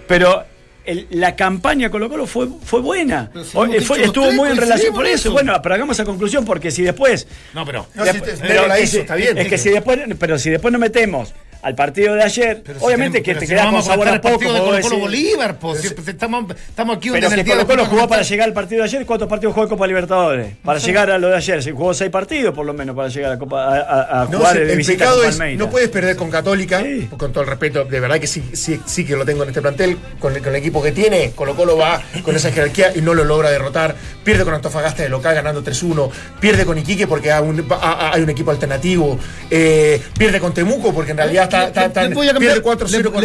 pero el- la campaña Colo Colo fue, fue buena. Si O- eh, fue- estuvo muy en relación por eso. eso. Bueno, pero hagamos esa conclusión, porque si después No, pero No, Dep- si te- pero pero la hizo, está bien. Es que si después, pero si después no metemos al partido de ayer, Pero si obviamente tenemos- que te si quedas no con sabor a el poco. partido de Colo Colo. Bolívar, po, si estamos, estamos aquí Pero en si el día Colo Colo jugó para llegar al partido de ayer, ¿cuántos partidos jugó Copa Libertadores? Para llegar a lo de ayer, se jugó seis partidos por lo menos para llegar a, Copa, a, a- No, jugar si de el visita pecado es, no puedes perder con Católica, Sí. con todo el respeto, de verdad que sí, sí, sí que lo tengo en este plantel, con el, con el equipo que tiene, Colo Colo va con esa jerarquía y no lo logra derrotar, pierde con Antofagasta de local ganando 3-1, pierde con Iquique porque hay un, ha- ha- hay un equipo alternativo, eh, pierde con Temuco porque en realidad pierde 4-0 con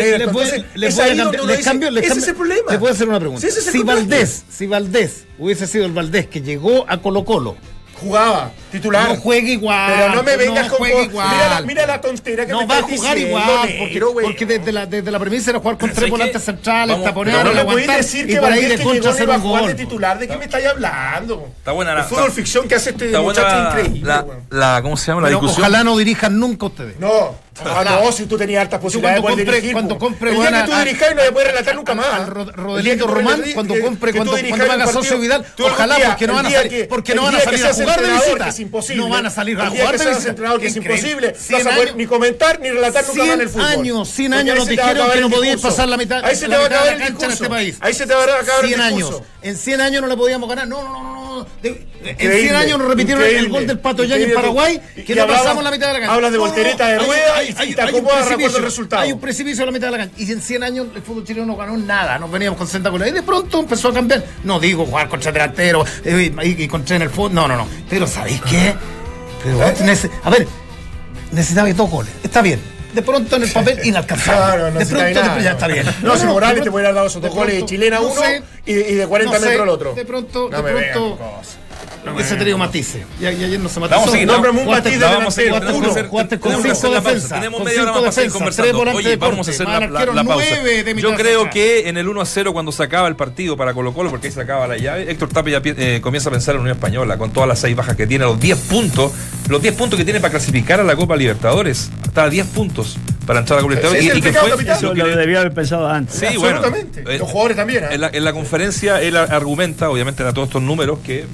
ese es el problema. Voy a hacer una pregunta. Si. Valdés, si Valdés hubiese sido el Valdés que llegó a Colo Colo, Jugaba, titular. no juegue igual. Pero no me vengas no con cosas. igual. Mira la, mira la tontera que no me va a jugar diciendo, igual, porque, güey. porque desde la, desde la premisa era jugar con Pero tres ¿sabes volantes centrales, taponear, no me aguantar, decir y que por ahí de contra hacer un jugar de gol. titular. ¿De qué me estáis hablando? Está buena la- El fútbol ficción que hace este muchacho increíble. la, ¿cómo se llama? La discusión. ojalá no dirijan nunca ustedes. No, ah, no, si tú tenías hartas posibilidades de cuando compre- dirigir. cuando compre, el día que tú a- dirijas no le puedes relatar nunca más. al Rodelito Román, cuando que- compre, cuando, cuando haga partido- socio Vidal, ojalá, día, porque no van a salir, que- porque no van a salir a jugar de visita. Es imposible. No van a salir a El jugar que entrenador, que es imposible. No 100 vas a poder ni comentar ni relatar nunca más en el 100 fútbol. años, 100 Porque años nos dijeron que el no podías discurso. pasar la mitad, Ahí se te va a acabar el cancha en este discurso. país. Ahí se te va a acabar el 100 discurso. años. En 100 años no le podíamos ganar. No, no, no. De- en Increíble, 100 años nos repitieron el gol del Pato Yang en. Paraguay, Y- que no hablabas- pasamos la mitad de la cancha. hablas de voltereta de rueda y- te acomodas precipicio, resultado. Hay un precipicio a la mitad de la cancha. Y en 100 años el fútbol chileno no ganó nada. Nos veníamos con senta con él. Y de pronto empezó a cambiar. No digo jugar contra delantero eh, y, y contra en el fútbol. No, no, no. Pero ¿sabéis qué? Pero, nece- a ver, necesitaba dos goles. Está bien. De pronto en el papel inalcanzable. Claro, no de pronto nada, ya no. está bien. No, si Morales te puede haber dado esos dos goles de chilena no uno y de, y de 40 no sé, metros el otro. De pronto, No de pronto. Cosas. Hubiese tenido matices. Y, y ayer no se matizó. Vamos a seguir, nómbrame un matiz de vamos a seguir, delantero. Jugaste con cinco hacer la pausa. defensas, Tenemos con media hora cinco más para seguir conversando. Oye, vamos a hacer la, pausa. Yo creo que en el 1 a 0, cuando se acaba el partido para Colo Colo, porque ahí se acaba la llave, Héctor Tapia eh, comienza a pensar en la Unión Española, con todas las seis bajas que tiene, los 10 puntos, los 10 puntos que tiene para clasificar a la Copa Libertadores, hasta 10 puntos. para entrar a la Copa Libertadores. Ese es el que fue. Eso que lo le- debía haber pensado antes. Sí, bueno. Absolutamente. Eh, Los jugadores también. ¿eh? En la, en la conferencia él argumenta, obviamente, a todos estos números que eh,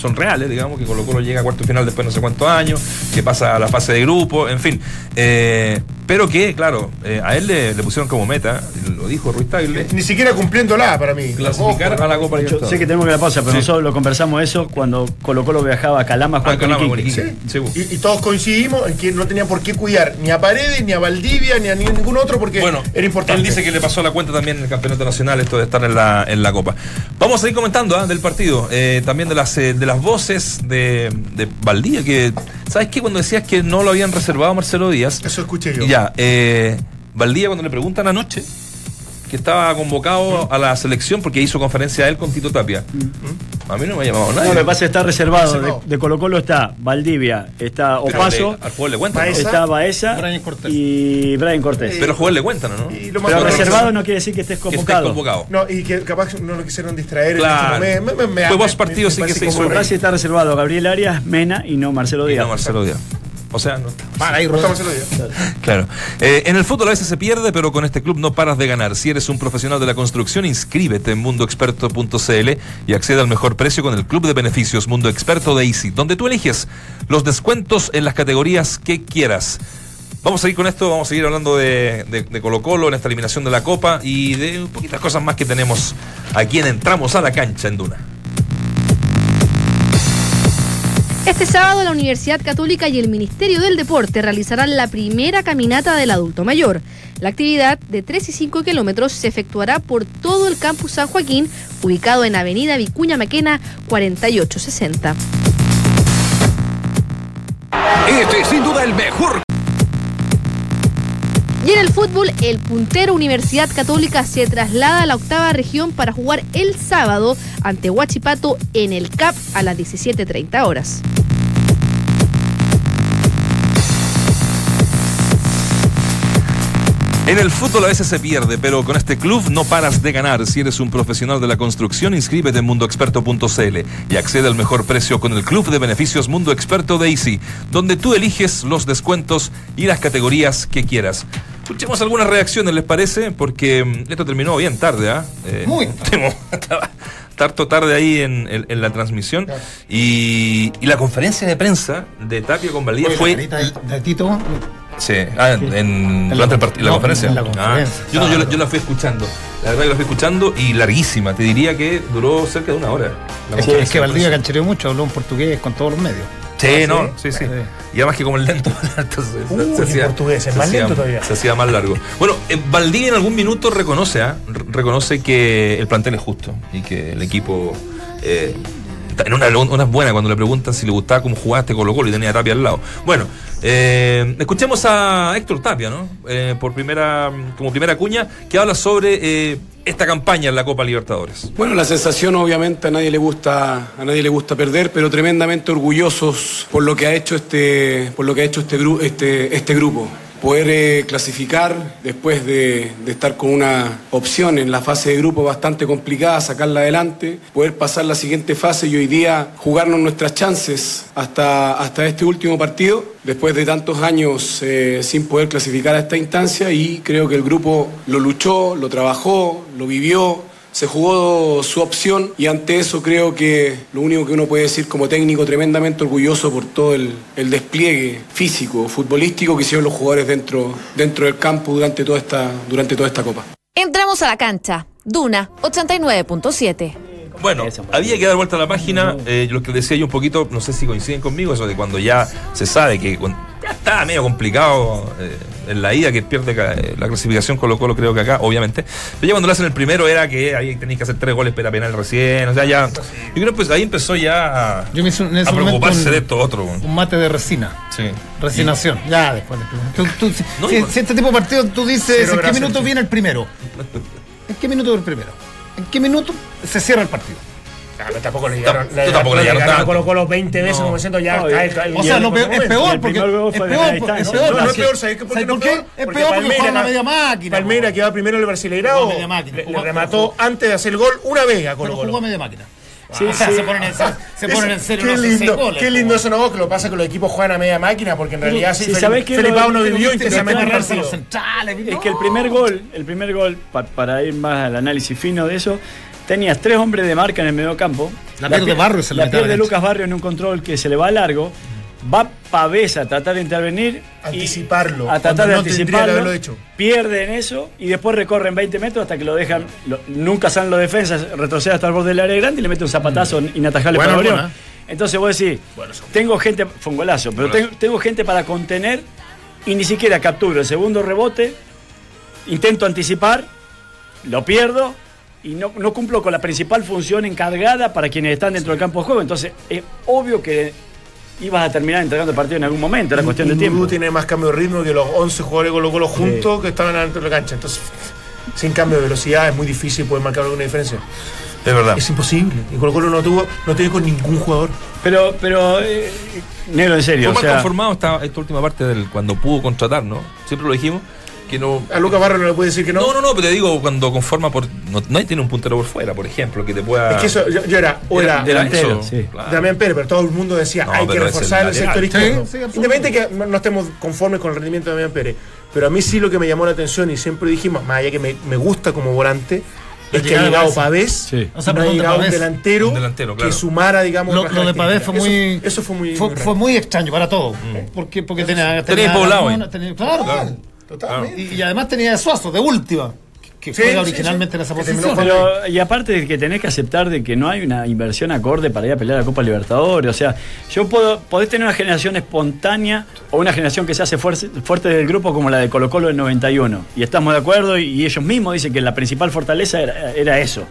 son reales, digamos, que Colo Colo llega a cuarto final después de no sé cuántos años, que pasa a la fase de grupo, en fin. Eh, pero que, claro, eh, a él le, le pusieron como meta, lo dijo Ruiz Tagle, Ni siquiera cumpliéndola para mí. clasificar Ojo, a la Copa Yo Libertadores. sé que tenemos que la pausa, pero Sí. nosotros lo conversamos eso cuando Colo Colo viajaba a Calama a Ah, jugar con Calama, Iquique. con Iquique. Sí, bu. Y, y todos coincidimos en que no tenía por qué cuidar ni a Paredes, ni a Valdivia, ni a ni- ningún otro porque Bueno, era importante. él dice que le pasó la cuenta también en el campeonato nacional esto de estar en la, en la Copa. Vamos a seguir comentando ah, del partido, eh, también de las, de las voces de, de Valdivia, que, ¿sabes qué? Cuando decías que no lo habían reservado a Marcelo Díaz, Eso escuché yo. ya, eh, Valdivia cuando le preguntan anoche que estaba convocado a la selección porque hizo conferencia él con Tito Tapia. A mí no me ha llamado nadie. No, lo que pasa es que está reservado. De, de Colo Colo está Valdivia, está Opaso, le- al jugador le cuentan. Está Baeza Brian Cortés. y Brian Cortés. Pero al jugador le cuentan, ¿no? Y lo más Pero reservado no quiere decir que estés Que convocado. No, y que capaz no lo quisieron distraer. Claro. en este. Me- me- Fue me- vos partido, me sí que se hizo casi está reservado Gabriel Arias, Mena y no Marcelo Y Díaz. no Marcelo Díaz. O sea, no está. Ahí. Claro. Eh, en el fútbol a veces se pierde, pero con este club no paras de ganar. Si eres un profesional de la construcción, inscríbete en mundoexperto.cl y accede al mejor precio con el club de beneficios Mundo Experto de Easy, donde tú eliges los descuentos en las categorías que quieras. Vamos a seguir con esto, vamos a seguir hablando de, de- de Colo Colo en esta eliminación de la Copa y de un poquitas cosas más que tenemos aquí en Entramos a la Cancha en Duna. Este sábado la Universidad Católica y el Ministerio del Deporte realizarán la primera caminata del adulto mayor. La actividad de 3 y 5 kilómetros se efectuará por todo el campus San Joaquín, ubicado en Avenida Vicuña Maquena 4860. Este es sin duda el mejor. Y en el fútbol, el puntero Universidad Católica se traslada a la octava región para jugar el sábado ante Huachipato en el CAP a las 17.30 horas. En el fútbol a veces se pierde, pero con este club no paras de ganar. Si eres un profesional de la construcción, inscríbete en mundoexperto.cl y accede al mejor precio con el club de beneficios Mundo Experto de Easy, donde tú eliges los descuentos y las categorías que quieras. Escuchemos algunas reacciones, ¿les parece? Porque mm, esto terminó bien tarde, ¿ah? Eh, Muy estaba Tarto tarde ahí en, en- en la transmisión. Y, y la conferencia de prensa de Tapia con la fue de, de Tito. Sí, ah, en, en- la durante partido, la no, conferencia. en la Ah, conferencia, yo, no, yo, la- yo la fui escuchando. La verdad que la fui escuchando y larguísima. Te diría que duró cerca de una hora. la Es que, es que Valdivia canchereó mucho, habló en portugués con todos los medios. Sí, ¿Ah, no, sí? sí. Y además que como el lento, entonces, Uy, se hacía- portugués, es se más hacía- lento todavía. Se hacía más largo. Bueno, eh, Valdivia en algún minuto reconoce. R- reconoce que el plantel es justo y que el equipo. eh, en una, una buena cuando le preguntan si le gustaba cómo jugaste Colo Colo y tenía a Tapia al lado. Bueno, eh, escuchemos a Héctor Tapia, ¿no? Eh, por primera, como primera cuña, que habla sobre eh, esta campaña en la Copa Libertadores. Bueno, la sensación obviamente a nadie le gusta, a nadie le gusta perder, pero tremendamente orgullosos por lo que ha hecho este, por lo que ha hecho este, este, este grupo. Poder eh, clasificar después de, estar con una opción en la fase de grupo bastante complicada, sacarla adelante, poder pasar la siguiente fase y hoy día jugarnos nuestras chances hasta, hasta este último partido, después de tantos años eh, sin poder clasificar a esta instancia y creo que el grupo lo luchó, lo trabajó, lo vivió, se jugó su opción y ante eso creo que lo único que uno puede decir como técnico tremendamente orgulloso por todo el, el despliegue físico, futbolístico que hicieron los jugadores dentro, dentro del campo durante toda esta, durante toda esta copa. Entramos a la cancha. Duna 89.7. Bueno, había que dar vuelta a la página. eh, lo que decía yo un poquito, no sé si coinciden conmigo, eso de cuando ya se sabe que ya está medio complicado eh, en la ida que pierde eh, la clasificación Colo Colo, creo que acá, obviamente. Pero ya cuando lo hacen el primero era que ahí tenéis que hacer tres goles para penal recién. O sea, ya. Yo creo que pues ahí empezó ya a, Yo me hice un- en ese a momento preocuparse un- de esto otro. Un mate de resina. Sí. Resignación. Ya después del primero. Tú- tú- si, No, si- este tipo de partido tú dices Cero en qué minuto sí. viene el primero. ¿En qué minuto el primero? ¿En qué minuto se cierra el partido? Ah, pero tampoco le llegaron, Tú tampoco le llegaron tanto. Colo Colo 20 veces No. como diciendo ya O sea, lo peor, es peor porque es peor, es peor. No, es porque- peor, ¿sabes qué? ¿Por qué ¿sabes no por es peor? Es Porque juega acá- media máquina. Palmeira que va primero en el máquina. le, remató antes de hacer el gol una vez a Colo jugó Colo. media máquina. Sí, o sea, sí. se ponen en, se, se ponen en serio Qué lindo, goles, qué lindo eso no que lo pasa que los equipos juegan a media máquina porque en realidad sí, sí, Felipe. Felipe no vivió intensamente el partido. Es que el primer gol, el primer gol, pa- para ir más al análisis fino de eso, tenías tres hombres de marca en el medio campo. La pierde pier- Barrios en la La pierde la Lucas Barrio en un control que se le va largo. Va Pavés a tratar de intervenir. y- Anticiparlo, A tratar de no anticiparlo. hecho. Pierden eso y después recorren 20 metros hasta que lo dejan. lo- nunca salen los defensas, retrocede hasta el borde del área grande y le mete un zapatazo inatajable Buena para Orión. Entonces vos decís, tengo gente, fue un golazo, pero tengo gente para contener y ni siquiera capturo el segundo rebote, intento anticipar, lo pierdo y no, no cumplo con la principal función encargada para quienes están dentro del campo de juego. Entonces es obvio que ibas a terminar entregando el partido en algún momento, era cuestión de Y tiempo. Tiene más cambio de ritmo que los 11 jugadores Colo Colo juntos que estaban adentro de la cancha. Entonces, sin cambio de velocidad es muy difícil poder marcar alguna diferencia. Es verdad. Es imposible. Y Colo Colo no tuvo, no tiene con ningún jugador. Pero, pero, eh, negro, en serio. Fue o sea, conformado esta, esta última parte del cuando pudo contratar, ¿no? Siempre lo dijimos. Que no, A Lucas Barro no le puede decir que no. no, no, no, pero te digo, cuando conforma por. No, no tiene un puntero por fuera, por ejemplo, que te pueda. Es que eso, yo, yo era, o era, delantero, sí. claro. Damián Pérez, pero todo el mundo decía, No, hay que el reforzar el, sector izquierdo. Sí, sí. Independiente que no estemos conformes con el rendimiento de Damián Pérez. Pero a mí sí lo que me llamó la atención y siempre dijimos, más allá que me, me gusta como volante, es que ha llegado Pavés. Sí. O sea, no ha llegado un delantero, Un delantero, claro. que sumara, digamos, Lo, de Pavés fue muy. Eso, eso fue muy. Fue, muy fue muy extraño para todos. Porque, porque tenía. Tenía Poblado tenía- claro, Claro. Totalmente. Y, y además tenía a Suazo, de última. Que Sí, juega sí, originalmente sí. en esa posición. Pero, y aparte de que tenés que aceptar de que no hay una inversión acorde para ir a pelear la Copa Libertadores. O sea, yo puedo, podés tener una generación espontánea o una generación que se hace fuerte, fuerte del grupo como la de Colo Colo del 91. Y estamos de acuerdo y, y ellos mismos dicen que la principal fortaleza era, era eso.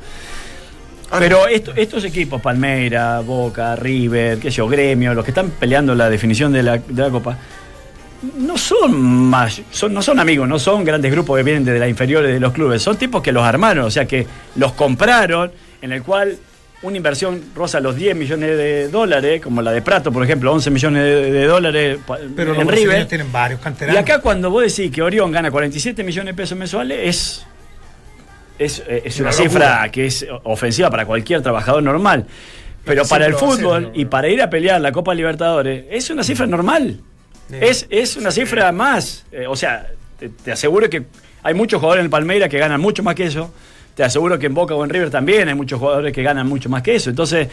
Pero esto- estos equipos, Palmeira, Boca, River, qué sé yo, Gremio, los que están peleando la definición de la, de la Copa, no son más, son, no son amigos, no son grandes grupos que vienen de las inferiores de los clubes, son tipos que los armaron, o sea que los compraron, en el cual una inversión roza los 10 millones de dólares, como la de Prato, por ejemplo, 11 millones de, de dólares Pero los en River. tienen varios Y canteranos. acá cuando vos decís que Orión gana 47 millones de pesos mensuales, es, es, es una Una cifra que es ofensiva para cualquier trabajador normal. Pero para el fútbol y para ir a pelear la Copa Libertadores, es una cifra normal. Es, es una cifra más. Eh, o sea, te, te aseguro que hay muchos jugadores en el Palmeira que ganan mucho más que eso. Te aseguro que en Boca o en River también hay muchos jugadores que ganan mucho más que eso. Entonces,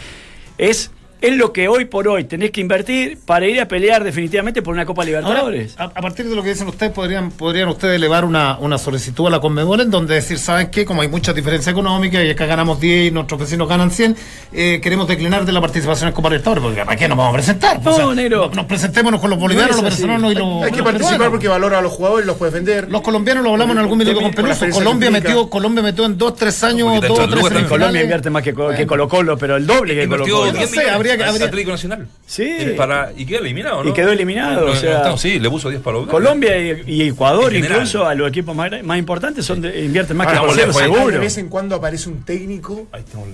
es, es lo que hoy por hoy tenés que invertir para ir a pelear definitivamente por una Copa Ahora, Libertadores. a, a partir de lo que dicen ustedes, podrían, podrían ustedes elevar una, una solicitud a la Conmebol en donde decir, ¿saben qué? Como hay mucha diferencia económica y acá ganamos 10 y nuestros vecinos ganan 100, eh, queremos declinar de la participación en Copa Libertadores, porque ¿para qué nos vamos a presentar? No, negro. no- Nos presentémonos con los bolivianos, No los venezolanos y los. Hay que los participar peruanos. porque valora a los jugadores y los puedes vender. Los colombianos lo hablamos en algún minuto con experiencia Colombia metió, Colombia metió en 2, 3 años, Un poquito 2 o dentro 3 del Lugo En Colombia invierte más que, que Colo Colo, pero el doble que Colo Colo. 10 No sé, millones habría que- al habría- Atlético Nacional. Sí. Para, y quedó eliminado, ¿no? Y quedó eliminado, No, o sea- no, sí, le puso 10 para los Colombia y, y Ecuador, incluso a los equipos más, más importantes, son de- invierten más Ahora, que por seguro. De vez en cuando aparece un técnico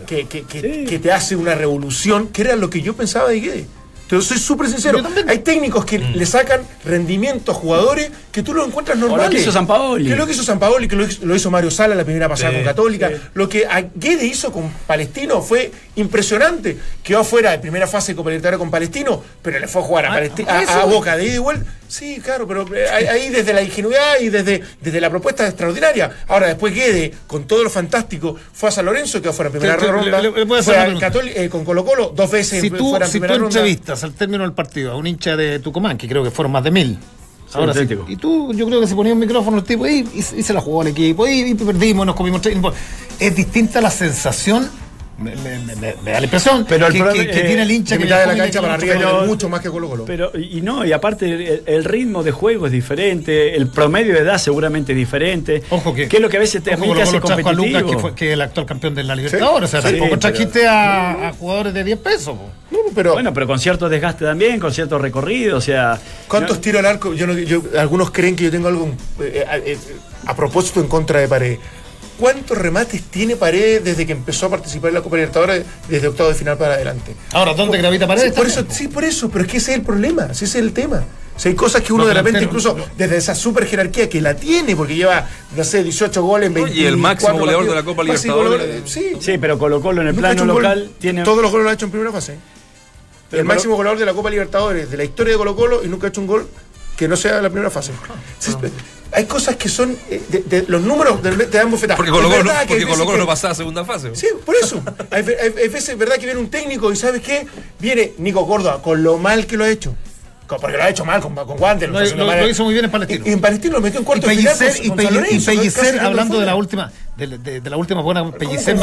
que, que, que, Sí. que te hace una revolución, que era lo que yo pensaba de Guede. Te soy súper sincero. Hay técnicos que le sacan rendimiento a jugadores que tú los encuentras normales. que hizo Sampaoli. Que lo que hizo Sampaoli, que lo hizo, lo hizo Mario Sala la primera pasada Sí, con Católica. Lo que Guede hizo con Palestino fue impresionante. Quedó afuera de primera fase de Copa Libertadores con Palestino, pero le fue a jugar a, Ah, a. Boca de ida y vuelta. Sí, claro, pero eh, ahí ahí desde la ingenuidad y desde, desde la propuesta extraordinaria. Ahora, después Guede, con todo lo fantástico, fue a San Lorenzo, quedó fuera en primera ronda. fue eh, con Colo Colo, dos veces Si tú, fuera en si tú primera entrevistas al término del partido a un hincha de Tucumán, que creo que fueron más de mil. Ahora sí. Y tú, yo creo que se ponía un micrófono el tipo y, y, y se la jugó al equipo y, y perdimos, nos comimos tres. Es distinta la sensación, me, me- me- me- da la impresión, Pero el que, problema- que- que eh, tiene el hincha de que mitad de la cancha para que- arriba, pero- mucho más que Colo Colo. Pero, y no, y aparte el, el ritmo de juego es diferente, el promedio de edad seguramente es diferente. Ojo que, ¿Qué es lo que a veces te, ojo, hace trajo a Lucas, competitivo? que fue que es el actual campeón de la Libertadores. o sea, Sí, tampoco trajiste a, a jugadores de 10 pesos. No, pero Bueno, pero con cierto desgaste también, con cierto recorrido, o sea... ¿cuántos no- tiros al arco? Yo no- yo- algunos creen que yo tengo algo eh, eh, eh, a propósito en contra de Paredes. ¿Cuántos remates tiene Paredes desde que empezó a participar en la Copa Libertadores desde octavo de final para adelante? Ahora, ¿dónde gravita Sí, Paredes? por eso, sí, por eso, pero es que ese es el problema, si ese es el tema. O sea, hay cosas que uno Los de repente, incluso desde esa super jerarquía que la tiene, porque lleva, no sé, 18 goles en 20 Y el máximo goleador de la Copa Libertadores. Sí, Sí, pero Colo Colo en el plano gol. local tiene. Todos los goles lo ha hecho en primera fase. Pero el máximo goleador de la Copa Libertadores, de la historia de Colo Colo, y nunca ha hecho un gol que no sea de la primera fase. Sí, Hay cosas que son. eh, de- de- los números de- te dan bofetadas. Porque Colo Colo no, que hay porque veces Colo Colo que- no pasaba a segunda fase. Sí, por eso. Hay, hay- hay veces, ¿verdad? Que viene un técnico y ¿sabes qué? Viene Nico Córdoba con lo mal que lo ha hecho. Porque lo ha hecho mal con, con guantes. Lo, está haciendo lo- mal. lo hizo muy bien en Palestino. Y, y en Palestino lo metió en Y cuarto final Pellicer, con- y con Lorenzo, y casi Pellicer, hablando de la última, de, de- de la última buena Pellicer.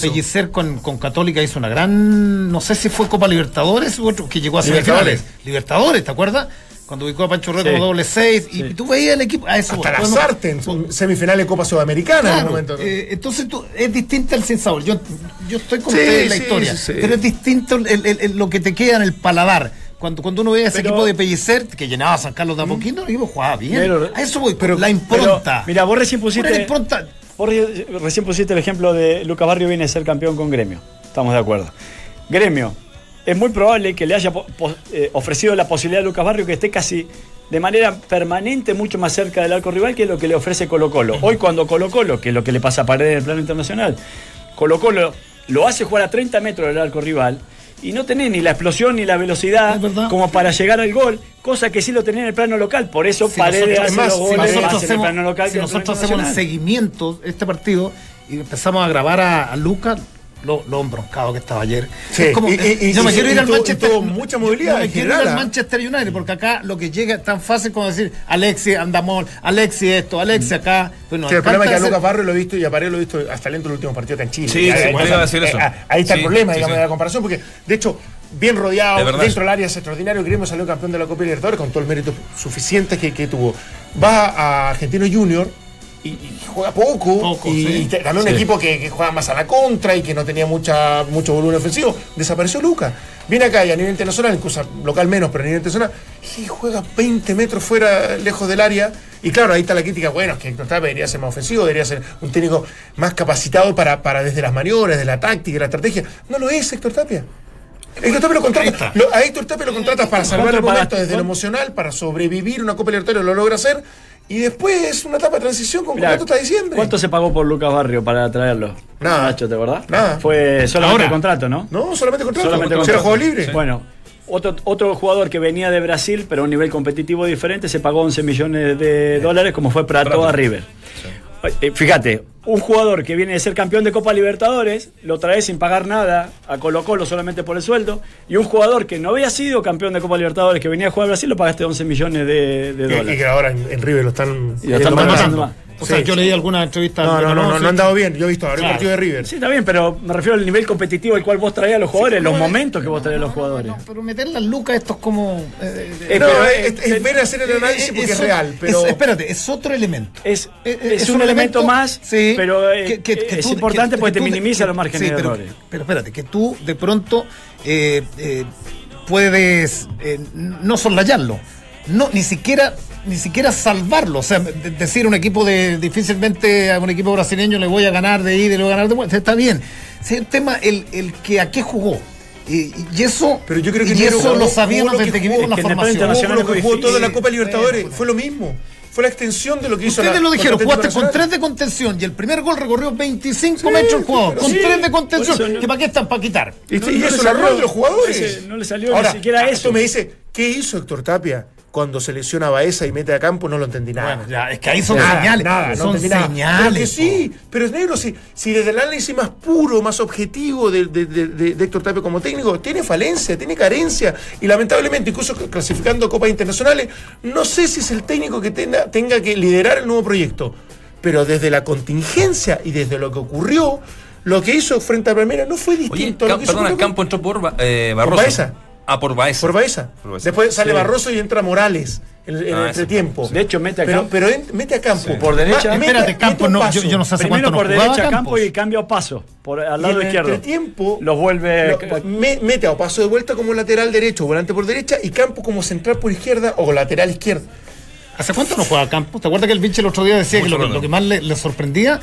Pellicer con, con Católica hizo una gran, no sé si fue Copa Libertadores u otro, que llegó a Libertadores. semifinales. Libertadores, ¿te acuerdas? Cuando ubicó a Pancho Rueda Sí. como doble seis, y tú veías el equipo, a eso Hasta la Sarten, son semifinales de Copa Sudamericana en Claro, un momento. eh, entonces tú, es distinta el sinsabor. Yo, yo estoy con Sí, usted en la sí, historia, sí, sí. pero es distinto el- el- el- lo que te queda en el paladar. Cuando, cuando uno ve a ese Pero- equipo de Pellicer que llenaba a San Carlos de a poquito, el equipo jugaba bien. Pero- a eso voy, pero- la impronta. Mira, vos recién pusiste. impronta. Vos re- recién pusiste el ejemplo de Lucas Barrio viene a ser campeón con Gremio. Estamos de acuerdo. Gremio. Es muy probable que le haya eh, ofrecido la posibilidad a Lucas Barrio que esté casi de manera permanente mucho más cerca del arco rival que lo que le ofrece Colo Colo. Hoy cuando Colo Colo, que es lo que le pasa a Paredes en el plano internacional, Colo Colo lo hace jugar a 30 metros del arco rival y no tenés ni la explosión ni la velocidad como para llegar al gol, cosa que sí lo tenés en el plano local. Por eso Si Paredes nosotros- hace más, los si goles nosotros más en el hacemos, plano local si nosotros hacemos el internacional. seguimiento de este partido y empezamos a grabar a, a Lucas, lo, lo embroncado que estaba ayer. Sí, Es como, y- y- y- yo me y- quiero ir y al Manchester. tuvo mucha movilidad yo me en quiero ir al ¿ah? Manchester United porque acá lo que llega es tan fácil como decir Alexi Andamón, Alexi esto, Alexi acá. Pues Sí, el problema es que a Lucas Barrio lo he visto y a Paredes lo he visto hasta lento el último partido acá en Chile. Sí, ahí, decir eso. eh, ahí está Sí, el problema, sí, digamos, sí. de la comparación, porque de hecho, bien De rodeado, dentro del área es extraordinario. Gremio salió campeón de la Copa Libertadores con todo el mérito suficiente que, que tuvo. Va a Argentino Junior. Y, y juega poco, Poco, y, sí. y te- también un Sí. equipo que, que juega más a la contra y que no tenía mucha, mucho volumen ofensivo. Desapareció Lucas. Viene acá y a nivel internacional, incluso local menos, pero a nivel internacional, y juega 20 metros fuera, lejos del área. Y claro, ahí está la crítica, bueno, es que Héctor Tapia debería ser más ofensivo, debería ser un técnico más capacitado para, para desde las maniobras, de la táctica, de la estrategia. No lo es Héctor Tapia. Héctor Tapia lo contrata, lo- a Héctor Tapia lo contratas para salvar el ¿Cuánto momento desde lo emocional, para sobrevivir una Copa Libertadores, lo logra hacer. Y después es una etapa de transición con Mirá, contrato hasta diciembre. ¿Cuánto se pagó por Lucas Barrio para traerlo? Nada. Nacho, ¿te acordás? Nada. Fue solamente Ahora. el contrato, ¿no? No, solamente contrato. Solamente Si era contrato. juego libre. Bueno, otro, otro jugador que venía de Brasil, pero a un nivel competitivo diferente, se pagó 11 millones de dólares, como fue Prato, Prato. a River. Eh, Fíjate, un jugador que viene de ser campeón de Copa Libertadores, lo trae sin pagar nada a Colo Colo solamente por el sueldo, y un jugador que no había sido campeón de Copa Libertadores, que venía a jugar a Brasil, lo pagaste 11 millones de, de Y- Y, dólares. que ahora en, en River lo están, Y lo están matando. matando más. O sea, Sí. yo leí alguna entrevista. No, no, no, no, no han dado bien. Yo he visto ahora Claro. el partido de River. Sí, está bien, pero me refiero al nivel competitivo al cual vos traías a los jugadores, los momentos que vos traías a los jugadores. Pero meter las lucas, esto es como. eh, Eh, no, pero, es, eh, es ver hacer el análisis porque es, eso- real, pero. es- espérate, es otro elemento. Es, Eh, eh, es un, elemento, más, sí, pero eh, que- que- que es tú- importante que- porque que te minimiza los márgenes sí, de pero, errores. Pero espérate, que tú de pronto eh, eh, puedes eh, no soslayarlo. No, ni siquiera, ni siquiera salvarlo. O sea, de- decir un equipo de difícilmente a un equipo brasileño le voy a ganar de ida y le voy a ganar de vuelta. Está bien. Sí, el tema, el, el que a qué jugó. Y, y eso, Pero yo creo que y eso jugó- lo sabíamos desde que jugó, vimos la formación. internacional Jugó lo que jugó toda la. Copa Libertadores. Fue lo mismo. Fue la extensión de lo que hizo Ustedes la lo dijeron, jugaste con tres de contención y el primer gol recorrió 25 metros el jugador. Con sí, tres de contención. eso no- ¿Que para qué están? Para quitar. Y, y No- no es le un salió- error de los jugadores. ese- no le salió Ahora, ni siquiera esto eso. me dice, ¿qué hizo Héctor Tapia cuando se lesiona a Baeza y mete a campo? No lo entendí nada. Bueno, ya, es que ahí son Nada, señales. nada, no son entendí nada. señales. Pero que sí, pero es negro, si, si desde el análisis más puro, más objetivo de, de- de- de- de Héctor Tapia como técnico, tiene falencia, tiene carencia. Y lamentablemente, incluso clasificando copas internacionales, no sé si es el técnico que tenga, tenga que liderar el nuevo proyecto. Pero desde la contingencia y desde lo que ocurrió, lo que hizo frente a Palmeiras no fue Oye, distinto a lo que hizo perdona, el campo entró por eh, Barroso. Baeza. Ah, por Baeza. por Baeza. Por Baeza. Después sale Sí. Barroso y entra Morales en, en Ah, el ese. entretiempo. De hecho, mete a pero, Campo. pero en- mete a campo. Por derecha. Ma- Espérate, un no, yo, yo no sé hace Primero cuánto por no jugaba derecha campo y cambio a paso, por al Y lado en el izquierdo. entretiempo Los vuelve. lo- me- mete a paso de vuelta como lateral derecho, volante por derecha y campo como central por izquierda o lateral izquierdo. ¿Hace cuánto no juega Campos? ¿Te acuerdas que el pinche el otro día decía que Mucho lo, que rato. lo que más le, le sorprendía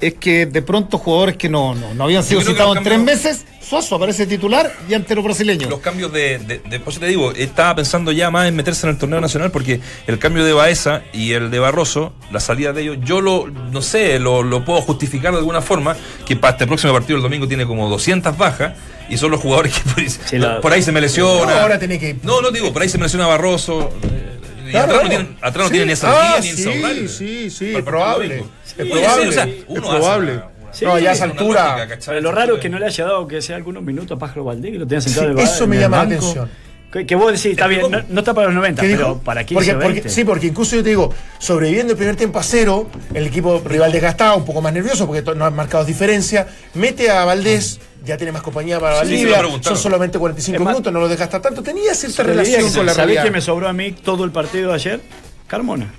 es que de pronto jugadores que no, no, no habían sido citados los en tres meses, Suazo aparece titular y antero brasileño. Los cambios de, de, de- por eso te digo, estaba pensando ya más en meterse en el torneo nacional porque el cambio de Baeza y el de Barroso, la salida de ellos, yo lo, no sé, lo, lo puedo justificar de alguna forma, que para este próximo partido el domingo tiene como 200 bajas y son los jugadores que por, ahí- la- por ahí se me lesiona. No, ahora tiene que- No, no digo, por ahí se me lesiona Barroso. eh, Y Claro, atrás no tienen, atrás no Sí. tienen ni a Ah, ni sí, Saurral. sí, sí, probable. Es probable. Sí, o sea, es probable. hace una- no, ya a esa altura. lógica, ¿cachai? Pero lo raro es que no le haya dado que sea algunos minutos a Pájaro Valdés, que lo tengan sentado Sí, en el eso me llama la atención. Que, que vos decís, está bien, no, no está para los 90, ¿Qué pero dijo? para 15 porque, o porque- 20. sí, porque incluso yo te digo, sobreviviendo el primer tiempo a cero, el equipo rival desgastado, un poco más nervioso porque no han marcado diferencia, mete a Valdés, ya tiene más compañía para Sí, sí, Valdivia, preguntaron. son solamente 45 Es más- minutos, no lo desgasta tanto, tenía cierta relación que- con la ¿Sabés realidad. quién me sobró a mí todo el partido de ayer? Carmona.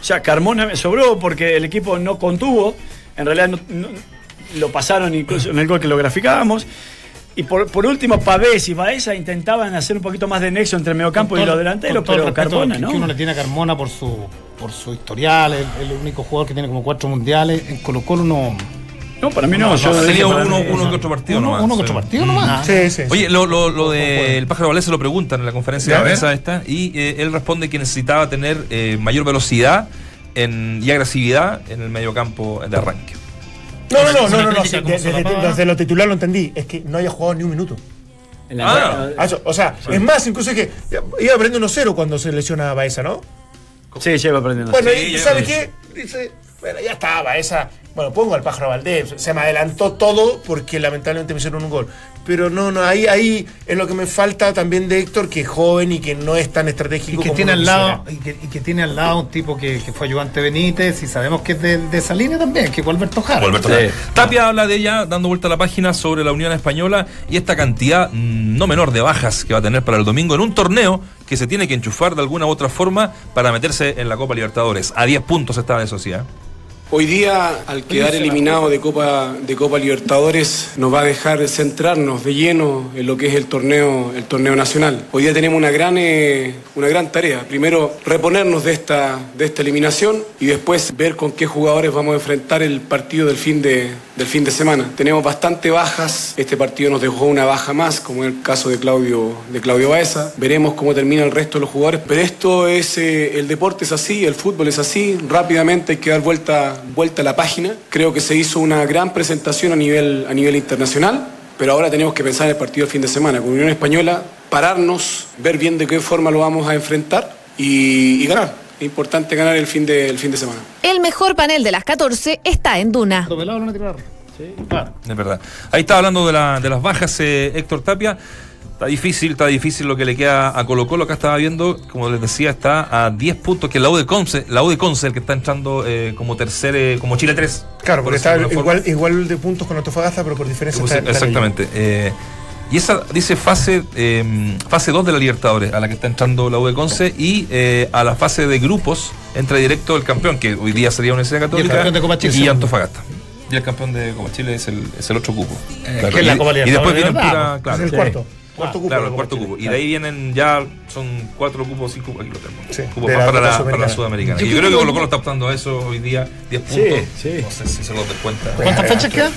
O sea, Carmona me sobró porque el equipo no contuvo. En realidad no- no- lo pasaron incluso en el gol que lo graficábamos. Y por, por último, Pavés y Baeza intentaban hacer un poquito más de nexo entre el mediocampo y todo- los delanteros, pero respeto Carmona, que- ¿no? Que uno le tiene a Carmona por su, por su historial, el, el único jugador que tiene como cuatro mundiales. En Colo Colo no. No, para mí no. yo para uno, uno que otro partido Uno, nomás. uno que otro partido nomás. Sí, sí. Oye, lo, lo, lo del pájaro Valdés se lo preguntan en la conferencia de prensa esta y eh, él responde que necesitaba tener eh, mayor velocidad en, y agresividad en el mediocampo de arranque. No, no, no, no, no, no, de- de- solapada. desde lo titular lo entendí, es que no haya jugado ni un minuto. en la- Ah. Ah, eso, o sea, es más, incluso es que iba aprendiendo 1-0 cuando se lesiona a Baeza, ¿no? Sí, lleva aprendiendo. Bueno, Sí, y ya ¿sabe ves. qué? Dice, bueno, ya estaba esa. Bueno, pongo al pájaro Valdés. Se me adelantó todo porque lamentablemente me hicieron un gol. Pero no, no, ahí, ahí es lo que me falta también de Héctor, que es joven y que no es tan Y estratégico que como tiene al lado, y que, y que tiene al lado un tipo que, que fue ayudante Benítez y sabemos que es de, de esa línea también, que fue Alberto Jara. Alberto Sí. Jara. Tapia habla de ella, dando vuelta a la página sobre la Unión Española y esta cantidad mm, no menor de bajas que va a tener para el domingo en un torneo que se tiene que enchufar de alguna u otra forma para meterse en la Copa Libertadores. A 10 puntos está de sociedad. Hoy día, al quedar eliminado de Copa, de Copa Libertadores, nos va a dejar centrarnos de lleno en lo que es el torneo, el torneo nacional. Hoy día tenemos una gran, eh, una gran tarea. Primero, reponernos de esta, de esta eliminación y después ver con qué jugadores vamos a enfrentar el partido del fin de, del fin de semana. Tenemos bastante bajas. Este partido nos dejó una baja más, como en el caso de Claudio, de Claudio Baeza. Veremos cómo termina el resto de los jugadores. Pero esto es, eh, el deporte es así, el fútbol es así. Rápidamente hay que dar vuelta, vuelta a la página. Creo que se hizo una gran presentación a nivel, a nivel internacional. Pero ahora tenemos que pensar en el partido del fin de semana. Con Unión Española, pararnos, ver bien de qué forma lo vamos a enfrentar y, y ganar. Es importante ganar el fin de, el fin de semana. El mejor panel de las 14 está en Duna. Sí, claro. Es verdad. Ahí está hablando de, la- de las bajas eh, Héctor Tapia. Está difícil, está difícil lo que le queda a Colo Colo. Acá estaba viendo, como les decía, está a 10 puntos, que la U de Conce, la U de Conce el que está entrando eh, como tercer, eh, como Chile 3. Claro, porque Por está de igual, igual de puntos con Antofagasta, pero por diferencia Pues, está, está en el- Exactamente. Eh, y esa dice fase eh, fase 2 de la Libertadores, a la que está entrando la U de Conce, y eh, a la fase de grupos entra directo el campeón, que hoy día sería Universidad Católica, campeón de Copa Chile, y. Antofagasta. Y el campeón de Copa Chile es el, es el otro cupo. Claro, que es la y- Copa y, después ¿verdad? pura, Es claro, el Sí. Cuarto. Cuarto cupo. claro, el cuarto cupo. Y de ahí vienen ya, son cuatro cupos, cinco cupos, aquí lo tengo. Sí, Cupos la para, la, para la Sudamericana. Yo Y yo creo que Colo Colo está optando a eso hoy día, 10 Sí, puntos. sí. No sé si se los descuenta. ¿Cuántas fechas quedan?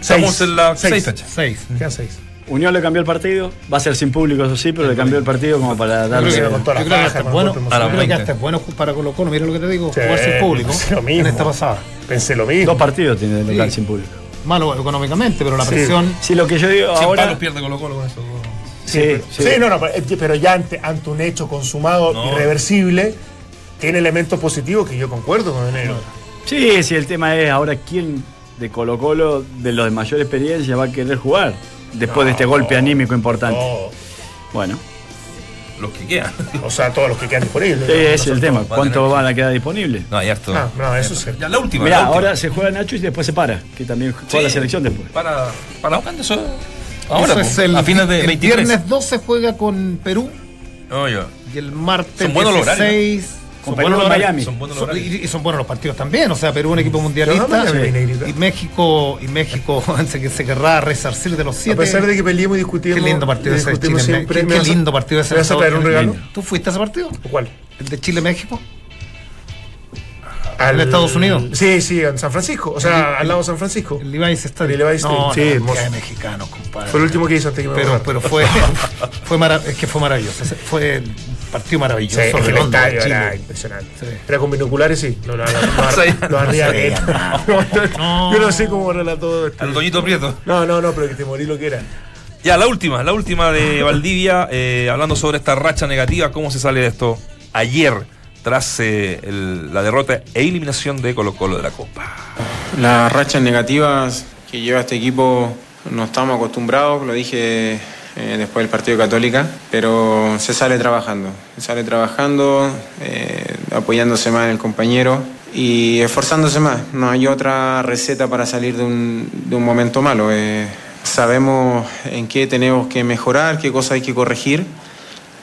Estamos en la Seis. seis fechas. Seis. Quedan seis. Unión le cambió el partido, va a ser sin público, eso sí, pero le cambió el partido como para Yo darle. creo que, yo creo que hasta bueno, yo creo que 20. hasta es bueno para Colo Colo, mira lo que te digo, Sí, jugar sin público pensé lo en mismo. esta pasada. Pensé lo mismo. Dos partidos tiene de local Sí. sin público. Malo económicamente, pero la Sí. presión. Sí, lo que yo digo ahora. palos pierde Colo Colo con eso. Sí, Sí, no, no, pero, eh, pero ya ante, ante un hecho consumado, No. irreversible, tiene elementos positivos que yo concuerdo con Enero. Sí, sí, el tema es ahora quién de Colo Colo, de los de mayor experiencia, va a querer jugar después de este golpe anímico importante. No, Bueno, Los que quedan. o sea, todos los que quedan disponibles. ese No es el tema. ¿Cuánto van a quedar disponibles? No, hay harto. Ah, no, eso es cierto. Ya la última. Mirá, la última. ahora se juega Nacho y después se para, que también juega Sí. la selección después. Para, para Uganda eso. Ahora, Eso es el, a fines de el 23. viernes 12 juega con Perú No, yo. y el martes Son buenos los horarios, 16 Son buenos en los horarios. Miami. Son buenos los Son- horarios. y, y son buenos los partidos también, o sea, Perú un equipo mundialista no, Sí. Negrita. y México y México que se querrá resarcir de los A siete. pesar de que peleemos y discutimos. Qué lindo partido ese de Chile. siempre, Qué, a- lindo partido ese. ¿Me vas a traer un regalo? ¿Tú fuiste a ese partido? ¿Cuál? ¿El de Chile-México? ¿En Estados Unidos? Sí, sí, en San Francisco. O sea, al lado de San Francisco. El Levi's Stadium. El Levi's No, Stadium. Sí, no, cantidad de mexicanos, compadre. Fue el último que hizo antes que me Pero, pero fue, fue es que fue maravilloso. Fue partido maravilloso. Sí, es que el estadio era impresionante. Sí. Era con binoculares, sí. No, no, no, no. No, Yo no sé cómo relató este. Al Doñito Prieto. No, no, no, pero que te morí lo que era. Ya, la última, la última de Valdivia, eh, hablando sobre esta racha negativa, ¿cómo se sale de esto? Ayer, tras eh, el- la derrota e eliminación de Colo Colo de la Copa. Las rachas negativas que lleva este equipo no estamos acostumbrados, lo dije eh, después del partido Católica, pero se sale trabajando, se sale trabajando, eh, apoyándose más en el compañero y esforzándose más. No hay otra receta para salir de un, de un momento malo. eh, sabemos en qué tenemos que mejorar, qué cosas hay que corregir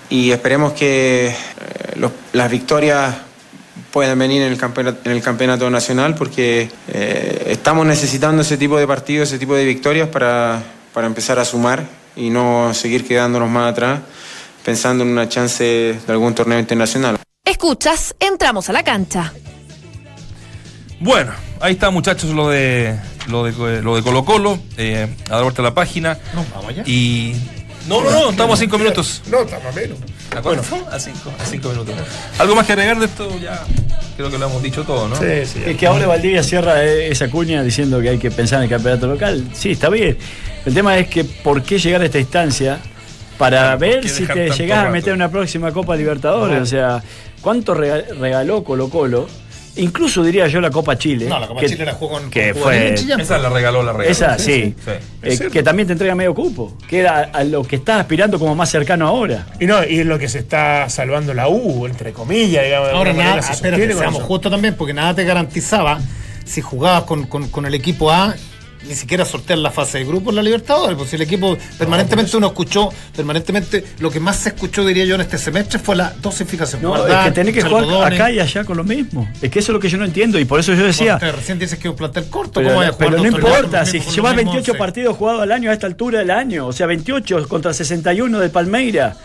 y esperemos que eh, los- las victorias puedan venir en el campeonato, en el campeonato nacional porque eh, estamos necesitando ese tipo de partidos, ese tipo de victorias para, para empezar a sumar y no seguir quedándonos más atrás pensando en una chance de algún torneo internacional. Escuchas, entramos a la cancha. Bueno, ahí está muchachos lo de lo de, lo de Colo Colo, eh, a dar vuelta a la página. No, vamos allá. Y... No, no, no, estamos a cinco minutos. No, o menos. ¿A cuánto? A cinco, a cinco minutos. ¿Algo más que agregar de esto? Ya creo que lo hemos dicho todo, ¿no? Sí, sí. Es que ahora Valdivia cierra eh, esa cuña diciendo que hay que pensar en el campeonato local. Sí, está bien. El tema es que por qué llegar a esta instancia para Claro, ¿por ver si te llegás a rato? meter en una próxima Copa Libertadores. Ajá. O sea, ¿cuánto rega- regaló Colo Colo? Incluso diría yo la Copa Chile. No, la Copa que- Chile la jugó con que con fue-. Esa la regaló, la regaló. Esa, sí. sí. Eh, que también te entrega medio cupo. Que era a lo que estás aspirando como más cercano ahora. Y no, y es lo que se está salvando la U, entre comillas, digamos. Ahora nada, se sostiene con seamos justos también, porque nada te garantizaba si jugabas con, con- con el equipo A, ni siquiera sortear la fase de grupo en la Libertadores, pues si el equipo permanentemente uno escuchó, permanentemente, lo que más se escuchó, diría yo, en este semestre fue la dosificación. No, Guardar, es que tenés que jugar acá y allá con lo mismo. Es que eso es lo que yo no entiendo. Y por eso yo decía. Recién dices que es un plantel corto, Pero, ¿cómo jugar pero no importa, si llevas los mismos 28 once? partidos jugados al año a esta altura del año, o sea, 28 contra 61 de Palmeira.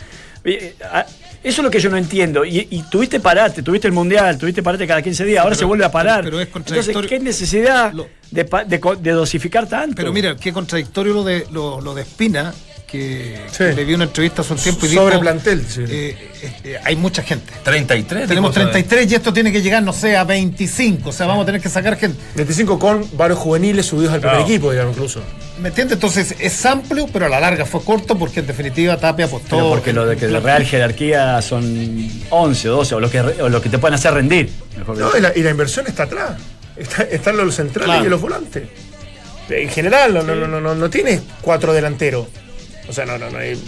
Eso es lo que yo no entiendo. Y, y tuviste parate, tuviste el mundial, tuviste parate cada 15 días, ahora Pero- se vuelve a parar. pero- pero es Entonces, contradictorio. ¿qué necesidad Lo- de, de de dosificar tanto? Pero mira, qué contradictorio lo de, lo, lo de Espina, que, Sí. que le vi una entrevista hace un tiempo y Sobre dijo, plantel, sí. eh, eh, eh, hay mucha gente. 33. Tenemos dijo, ¿sabes? 33 y esto tiene que llegar, no sé, a 25. O sea, vamos a tener que sacar gente. 25 con varios juveniles subidos al primer equipo, digamos, incluso. ¿Me entiendes? Entonces es amplio, pero a la larga fue corto porque en definitiva Tapia apostó. Pero porque lo de que de real jerarquía son 11 o 12, o lo que, o lo que te pueden hacer rendir. mejor No, y la, y la inversión está atrás. Está, están los centrales Claro. y los volantes. En general, no, no, no, no, no tienes cuatro delanteros. O sea, no, no, no. hay-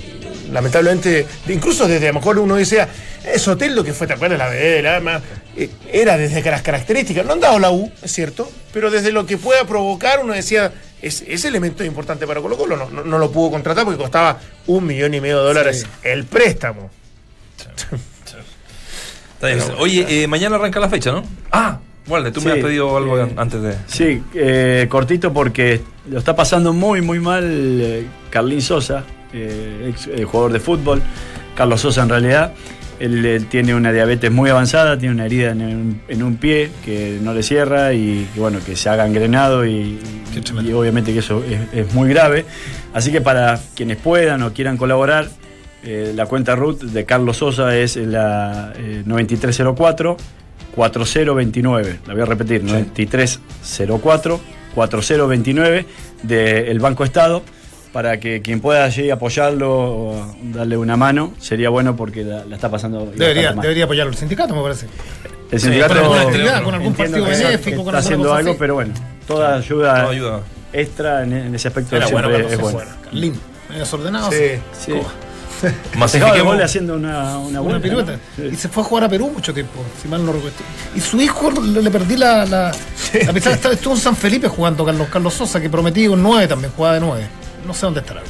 lamentablemente, incluso desde a lo mejor uno decía, es hotel lo que fue, ¿te acuerdas? La BD, la AMA, eh, era desde que las características, no han dado la U, es cierto, pero desde lo que pueda provocar, uno decía, es, ese elemento es importante para Colo Colo, no, no, no lo pudo contratar porque costaba un millón y medio de dólares Sí. el préstamo. Está bien. Oye, eh, mañana arranca la fecha, ¿no? Ah, Walde, tú me Sí, has pedido algo eh, antes de. Sí, eh, cortito porque lo está pasando muy, muy mal eh, Carlín Sosa, eh, ex eh, jugador de fútbol. Carlos Sosa en realidad. Él, él tiene una diabetes muy avanzada, tiene una herida en un, en un pie que no le cierra y, y bueno, que se ha gangrenado y, y obviamente que eso es, es muy grave. Así que para quienes puedan o quieran colaborar, eh, la cuenta RUT de Carlos Sosa es la eh, 9304 4029. La voy a repetir, 9304 4029 del Banco Estado para que quien pueda allí apoyarlo o darle una mano sería bueno porque la, la está pasando Debería, debería apoyarlo el sindicato, me parece. El Sí, sindicato con actividad, con algún partido que benéfico, con está haciendo algo, así. pero bueno, toda ayuda, Toda ayuda. extra en, en ese aspecto Era bueno, siempre Carlos es bueno. Carlín, medio desordenado. Sí. Sí. De Masifiquemos. haciendo una, una, Una vuelta, pirueta. ¿no? Sí. Y se fue a jugar a Perú mucho tiempo, si mal no recuerdo. Y su hijo le, le perdí la. la, la pizarra. Estaba- estuvo en San Felipe jugando Carlos, Carlos Sosa, que prometí un 9 también, jugaba de 9. No sé dónde estará.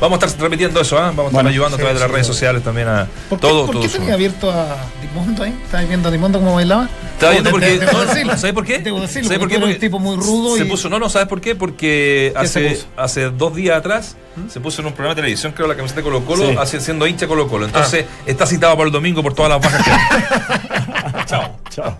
Vamos a estar remitiendo eso, ¿ah? vamos a estar ayudando a través de las redes sociales también a ¿Por qué, todo. ¿Por qué abierto a Dimondo ahí? ¿Estabas viendo a Dimondo cómo bailaba? Estaba viendo porque. De, ¿Sabes por qué? ¿sabes por qué? Porque un tipo muy rudo. Se puso, no, no, ¿sabes por qué? Porque hace, hace dos días atrás se puso en un programa de televisión, creo, la camiseta de Colo Colo, sí. siendo hincha Colo Colo. Entonces ah. está citado para el domingo por todas las bajas que Chao. Chao.